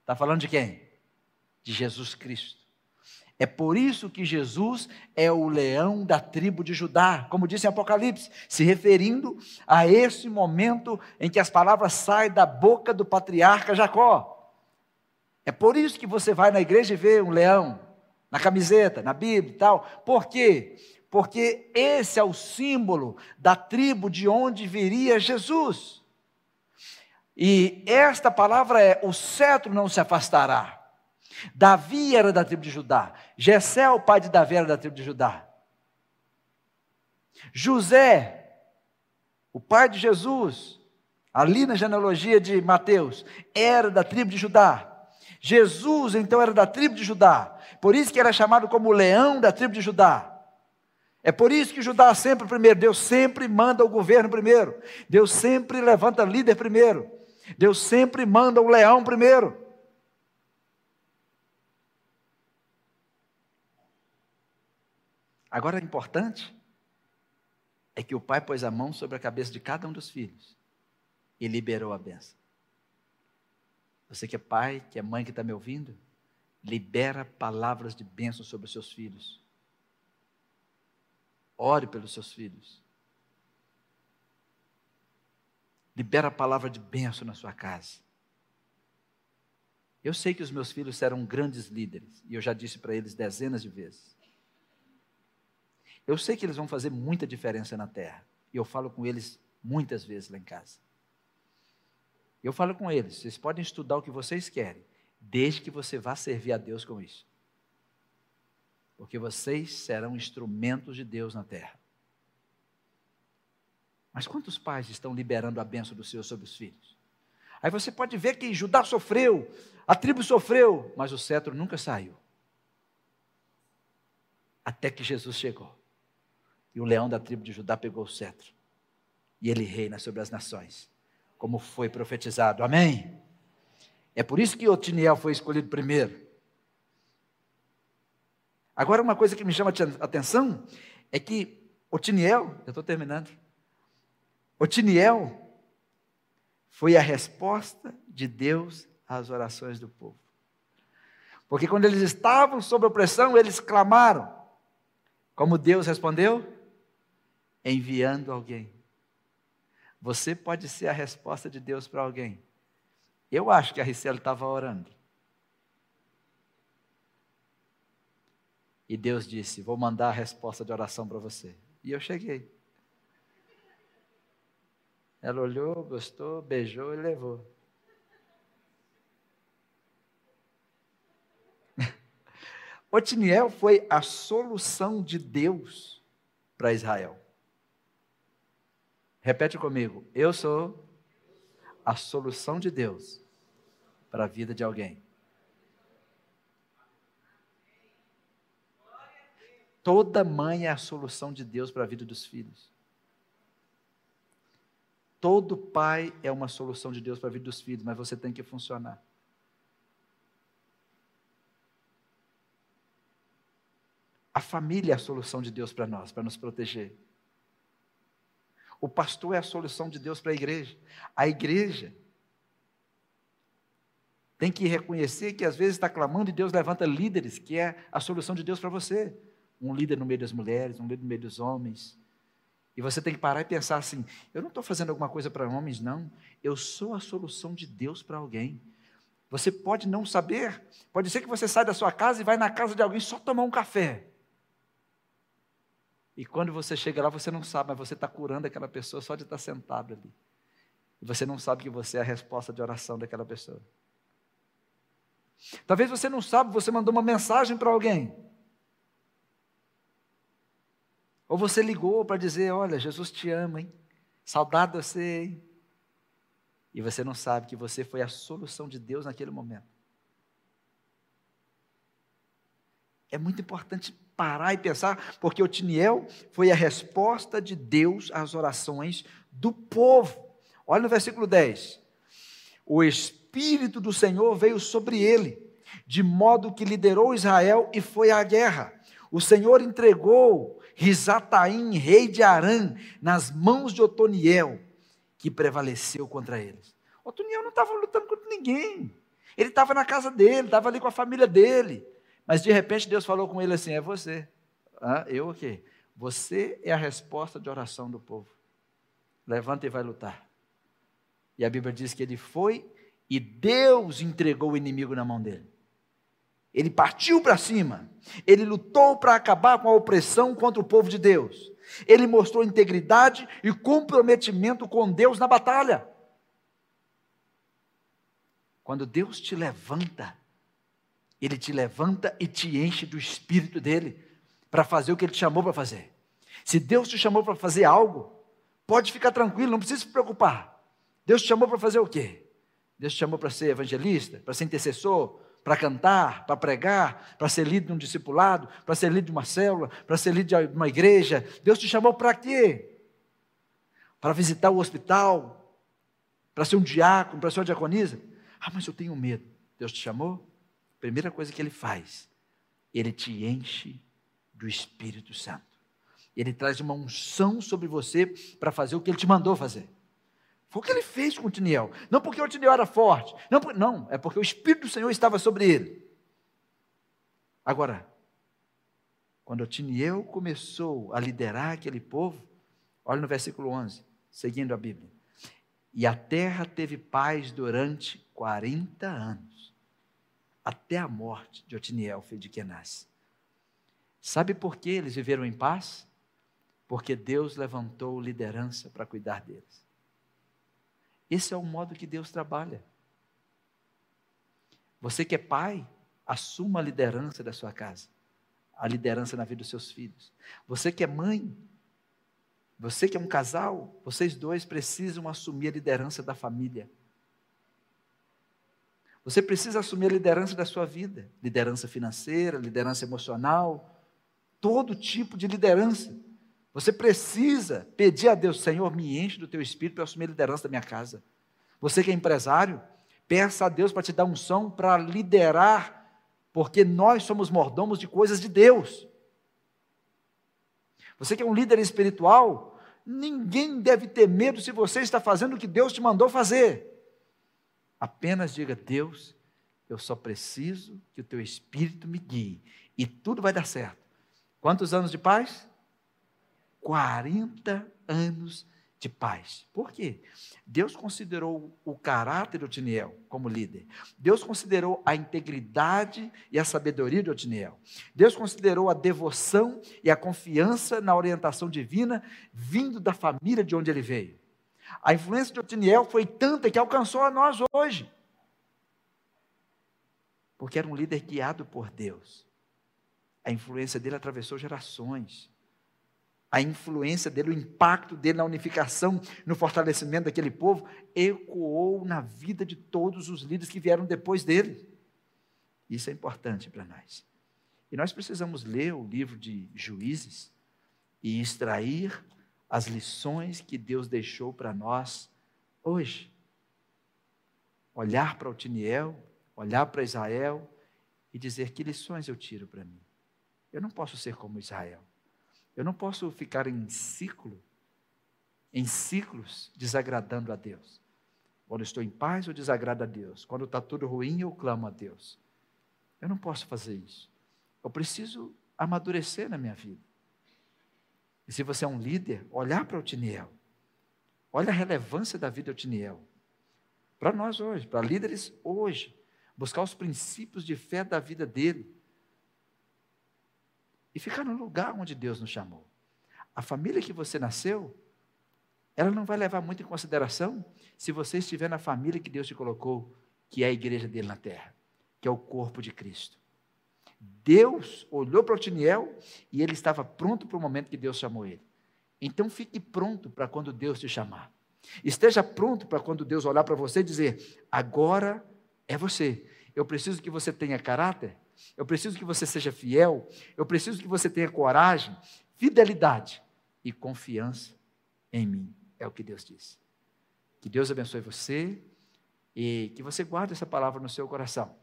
Está falando de quem? De Jesus Cristo. É por isso que Jesus é o leão da tribo de Judá, como disse em Apocalipse, se referindo a esse momento em que as palavras saem da boca do patriarca Jacó. É por isso que você vai na igreja e vê um leão na camiseta, na Bíblia e tal. Por quê? Porque esse é o símbolo da tribo de onde viria Jesus. E esta palavra é: o cetro não se afastará. Davi era da tribo de Judá. Jessé, o pai de Davi, era da tribo de Judá. José, o pai de Jesus, ali na genealogia de Mateus, era da tribo de Judá. Jesus, então, era da tribo de Judá. Por isso que era chamado como leão da tribo de Judá. É por isso que Judá sempre primeiro, Deus sempre manda o governo primeiro. Deus sempre levanta líder primeiro. Deus sempre manda o leão primeiro. Agora, o importante é que o pai pôs a mão sobre a cabeça de cada um dos filhos e liberou a benção. Você que é pai, que é mãe que está me ouvindo, libera palavras de bênção sobre os seus filhos. Ore pelos seus filhos. Libera a palavra de bênção na sua casa. Eu sei que os meus filhos serão grandes líderes, e eu já disse para eles dezenas de vezes. Eu sei que eles vão fazer muita diferença na terra. E eu falo com eles muitas vezes lá em casa. Eu falo com eles: vocês podem estudar o que vocês querem, desde que você vá servir a Deus com isso. Porque vocês serão instrumentos de Deus na terra. Mas quantos pais estão liberando a bênção do Senhor sobre os filhos? Aí você pode ver que Judá sofreu, a tribo sofreu, mas o cetro nunca saiu. Até que Jesus chegou. E o leão da tribo de Judá pegou o cetro. E ele reina sobre as nações, como foi profetizado. Amém? É por isso que Otiniel foi escolhido primeiro. Agora, uma coisa que me chama a atenção é que Otiniel, eu estou terminando. Otiniel foi a resposta de Deus às orações do povo. Porque quando eles estavam sob opressão, eles clamaram. Como Deus respondeu? enviando alguém. Você pode ser a resposta de Deus para alguém. Eu acho que a Ricela estava orando. E Deus disse: Vou mandar a resposta de oração para você. E eu cheguei. Ela olhou, gostou, beijou e levou. [LAUGHS] Otiniel foi a solução de Deus para Israel. Repete comigo. Eu sou a solução de Deus para a vida de alguém. Toda mãe é a solução de Deus para a vida dos filhos. Todo pai é uma solução de Deus para a vida dos filhos, mas você tem que funcionar. A família é a solução de Deus para nós, para nos proteger. O pastor é a solução de Deus para a igreja. A igreja tem que reconhecer que às vezes está clamando e Deus levanta líderes, que é a solução de Deus para você. Um líder no meio das mulheres, um líder no meio dos homens. E você tem que parar e pensar assim: eu não estou fazendo alguma coisa para homens, não. Eu sou a solução de Deus para alguém. Você pode não saber. Pode ser que você saia da sua casa e vai na casa de alguém só tomar um café. E quando você chega lá, você não sabe, mas você está curando aquela pessoa só de estar sentado ali. E você não sabe que você é a resposta de oração daquela pessoa. Talvez você não sabe, você mandou uma mensagem para alguém. Ou você ligou para dizer: Olha, Jesus te ama, hein? Saudade de você, hein? E você não sabe que você foi a solução de Deus naquele momento. É muito importante parar e pensar, porque o Tiniel foi a resposta de Deus às orações do povo. Olha no versículo 10. O Espírito do Senhor veio sobre ele, de modo que liderou Israel e foi à guerra. O Senhor entregou Risataim, rei de Arã, nas mãos de Otoniel, que prevaleceu contra eles. Otoniel não estava lutando contra ninguém. Ele estava na casa dele, estava ali com a família dele. Mas de repente Deus falou com ele assim: é você. Ah, eu o quê? Você é a resposta de oração do povo. Levanta e vai lutar. E a Bíblia diz que ele foi e Deus entregou o inimigo na mão dele. Ele partiu para cima. Ele lutou para acabar com a opressão contra o povo de Deus. Ele mostrou integridade e comprometimento com Deus na batalha. Quando Deus te levanta, Ele te levanta e te enche do espírito dele para fazer o que Ele te chamou para fazer. Se Deus te chamou para fazer algo, pode ficar tranquilo, não precisa se preocupar. Deus te chamou para fazer o quê? Deus te chamou para ser evangelista, para ser intercessor, para cantar, para pregar, para ser líder de um discipulado, para ser líder de uma célula, para ser líder de uma igreja. Deus te chamou para quê? Para visitar o hospital, para ser um diácono, para ser uma diaconisa. Ah, mas eu tenho medo. Deus te chamou? Primeira coisa que ele faz, ele te enche do Espírito Santo. Ele traz uma unção sobre você para fazer o que ele te mandou fazer. Foi o que ele fez com o Tiniel. Não porque o Tiniel era forte. Não, não, é porque o Espírito do Senhor estava sobre ele. Agora, quando o Tiniel começou a liderar aquele povo, olha no versículo 11, seguindo a Bíblia. E a terra teve paz durante 40 anos, até a morte de Otiniel, filho de Kenaz. Sabe por que eles viveram em paz? Porque Deus levantou liderança para cuidar deles. Esse é o modo que Deus trabalha. Você que é pai, assuma a liderança da sua casa, a liderança na vida dos seus filhos. Você que é mãe, você que é um casal, vocês dois precisam assumir a liderança da família. Você precisa assumir a liderança da sua vida, liderança financeira, liderança emocional, todo tipo de liderança. Você precisa pedir a Deus, Senhor, me enche do teu espírito para assumir a liderança da minha casa. Você que é empresário, peça a Deus para te dar unção para liderar, porque nós somos mordomos de coisas de Deus. Você que é um líder espiritual, ninguém deve ter medo se você está fazendo o que Deus te mandou fazer. Apenas diga: Deus, eu só preciso que o teu espírito me guie e tudo vai dar certo. Quantos anos de paz? 40 anos de paz. Por quê? Deus considerou o caráter de Otiniel como líder. Deus considerou a integridade e a sabedoria de Otiniel. Deus considerou a devoção e a confiança na orientação divina vindo da família de onde ele veio. A influência de Otiniel foi tanta que alcançou a nós hoje. Porque era um líder guiado por Deus. A influência dele atravessou gerações a influência dele, o impacto dele na unificação, no fortalecimento daquele povo, ecoou na vida de todos os líderes que vieram depois dele. Isso é importante para nós. E nós precisamos ler o livro de Juízes e extrair as lições que Deus deixou para nós hoje. Olhar para o Tiniel, olhar para Israel e dizer que lições eu tiro para mim. Eu não posso ser como Israel. Eu não posso ficar em ciclo, em ciclos, desagradando a Deus. Quando estou em paz, eu desagrado a Deus. Quando está tudo ruim, eu clamo a Deus. Eu não posso fazer isso. Eu preciso amadurecer na minha vida. E se você é um líder, olhar para o Tiniel. Olha a relevância da vida do Tiniel. Para nós hoje, para líderes hoje. buscar os princípios de fé da vida dele e ficar no lugar onde Deus nos chamou. A família que você nasceu, ela não vai levar muito em consideração se você estiver na família que Deus te colocou, que é a igreja dele na terra, que é o corpo de Cristo. Deus olhou para Otiniel e ele estava pronto para o momento que Deus chamou ele. Então fique pronto para quando Deus te chamar. Esteja pronto para quando Deus olhar para você e dizer: agora é você. Eu preciso que você tenha caráter, eu preciso que você seja fiel, eu preciso que você tenha coragem, fidelidade e confiança em mim. É o que Deus diz. Que Deus abençoe você e que você guarde essa palavra no seu coração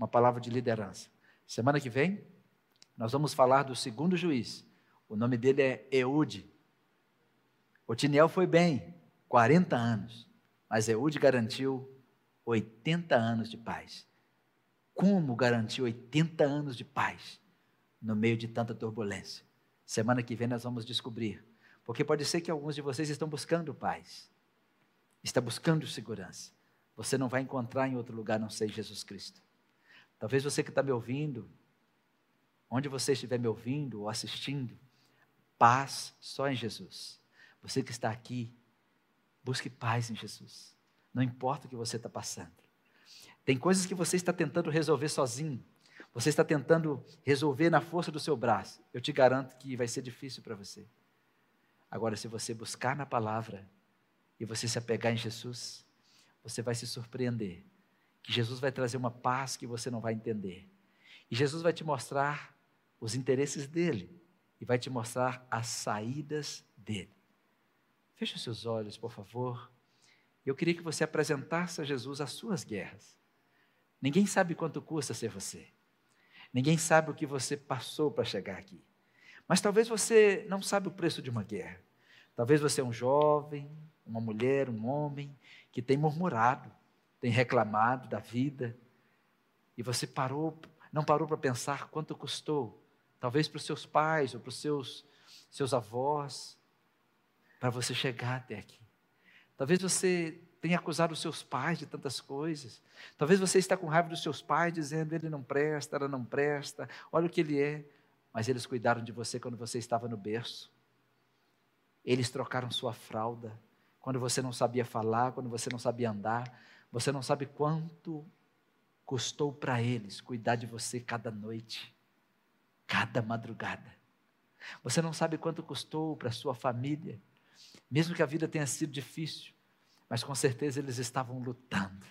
uma palavra de liderança. Semana que vem, nós vamos falar do segundo juiz. O nome dele é Eude. Otiniel foi bem, 40 anos, mas Eude garantiu 80 anos de paz. Como garantir 80 anos de paz no meio de tanta turbulência? Semana que vem nós vamos descobrir. Porque pode ser que alguns de vocês estão buscando paz, está buscando segurança. Você não vai encontrar em outro lugar não ser Jesus Cristo. Talvez você que está me ouvindo, onde você estiver me ouvindo ou assistindo, paz só em Jesus. Você que está aqui, busque paz em Jesus. Não importa o que você está passando. Tem coisas que você está tentando resolver sozinho. Você está tentando resolver na força do seu braço. Eu te garanto que vai ser difícil para você. Agora, se você buscar na palavra e você se apegar em Jesus, você vai se surpreender que Jesus vai trazer uma paz que você não vai entender. E Jesus vai te mostrar os interesses dele e vai te mostrar as saídas dele. Feche os seus olhos, por favor. Eu queria que você apresentasse a Jesus as suas guerras. Ninguém sabe quanto custa ser você. Ninguém sabe o que você passou para chegar aqui. Mas talvez você não sabe o preço de uma guerra. Talvez você é um jovem, uma mulher, um homem que tem murmurado, tem reclamado da vida, e você parou, não parou para pensar quanto custou, talvez para os seus pais ou para os seus, seus avós, para você chegar até aqui. Talvez você tenha acusado os seus pais de tantas coisas. Talvez você está com raiva dos seus pais, dizendo ele não presta, ela não presta, olha o que ele é. Mas eles cuidaram de você quando você estava no berço. Eles trocaram sua fralda quando você não sabia falar, quando você não sabia andar. Você não sabe quanto custou para eles cuidar de você cada noite, cada madrugada. Você não sabe quanto custou para sua família, mesmo que a vida tenha sido difícil, mas com certeza eles estavam lutando.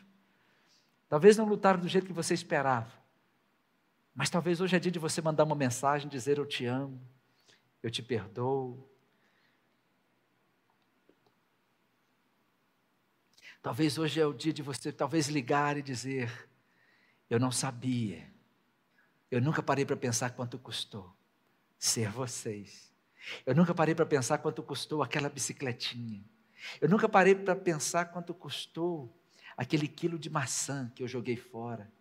Talvez não lutaram do jeito que você esperava, mas talvez hoje é dia de você mandar uma mensagem, dizer eu te amo, eu te perdoo, Talvez hoje é o dia de você talvez ligar e dizer: Eu não sabia. Eu nunca parei para pensar quanto custou ser vocês. Eu nunca parei para pensar quanto custou aquela bicicletinha. Eu nunca parei para pensar quanto custou aquele quilo de maçã que eu joguei fora.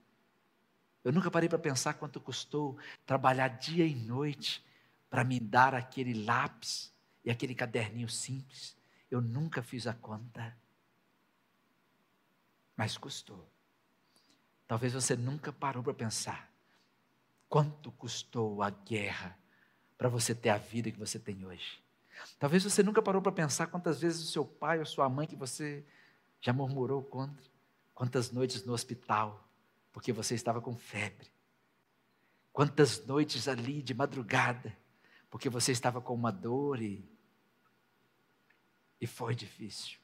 Eu nunca parei para pensar quanto custou trabalhar dia e noite para me dar aquele lápis e aquele caderninho simples. Eu nunca fiz a conta mas custou. Talvez você nunca parou para pensar quanto custou a guerra para você ter a vida que você tem hoje. Talvez você nunca parou para pensar quantas vezes o seu pai ou sua mãe que você já murmurou contra, quantas noites no hospital porque você estava com febre. Quantas noites ali de madrugada porque você estava com uma dor e e foi difícil.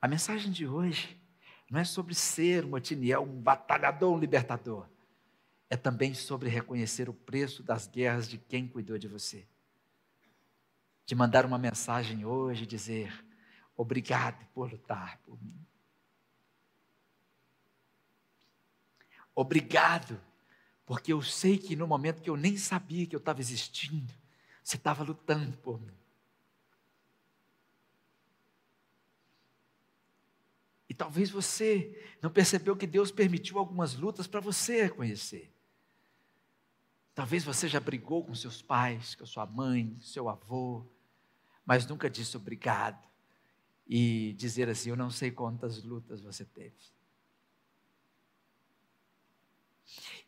A mensagem de hoje não é sobre ser um Otiniel, um batalhador, um libertador. É também sobre reconhecer o preço das guerras de quem cuidou de você. De mandar uma mensagem hoje e dizer: obrigado por lutar por mim. Obrigado, porque eu sei que no momento que eu nem sabia que eu estava existindo, você estava lutando por mim. E talvez você não percebeu que Deus permitiu algumas lutas para você reconhecer. Talvez você já brigou com seus pais, com sua mãe, seu avô, mas nunca disse obrigado. E dizer assim: Eu não sei quantas lutas você teve.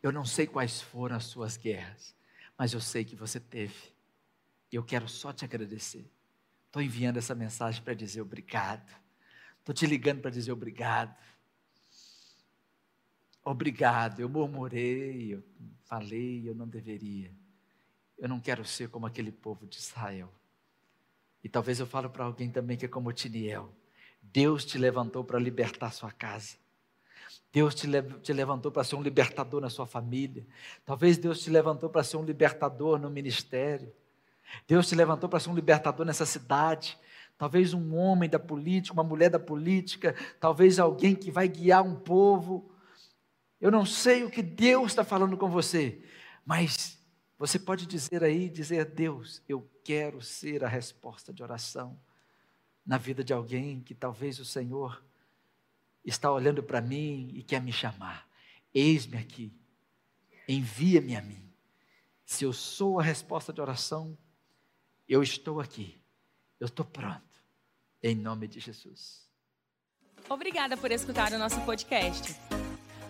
Eu não sei quais foram as suas guerras, mas eu sei que você teve. E eu quero só te agradecer. Estou enviando essa mensagem para dizer obrigado. Estou te ligando para dizer obrigado. Obrigado. Eu murmurei, eu falei, eu não deveria. Eu não quero ser como aquele povo de Israel. E talvez eu falo para alguém também que é como Tiniel. Deus te levantou para libertar sua casa. Deus te, te levantou para ser um libertador na sua família. Talvez Deus te levantou para ser um libertador no ministério. Deus te levantou para ser um libertador nessa cidade. Talvez um homem da política, uma mulher da política, talvez alguém que vai guiar um povo. Eu não sei o que Deus está falando com você, mas você pode dizer aí, dizer a Deus, eu quero ser a resposta de oração na vida de alguém que talvez o Senhor está olhando para mim e quer me chamar. Eis-me aqui, envia-me a mim. Se eu sou a resposta de oração, eu estou aqui, eu estou pronto, em nome de Jesus. Obrigada por escutar o nosso podcast.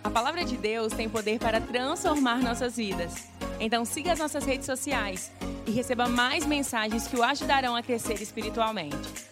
A palavra de Deus tem poder para transformar nossas vidas. Então siga as nossas redes sociais e receba mais mensagens que o ajudarão a crescer espiritualmente.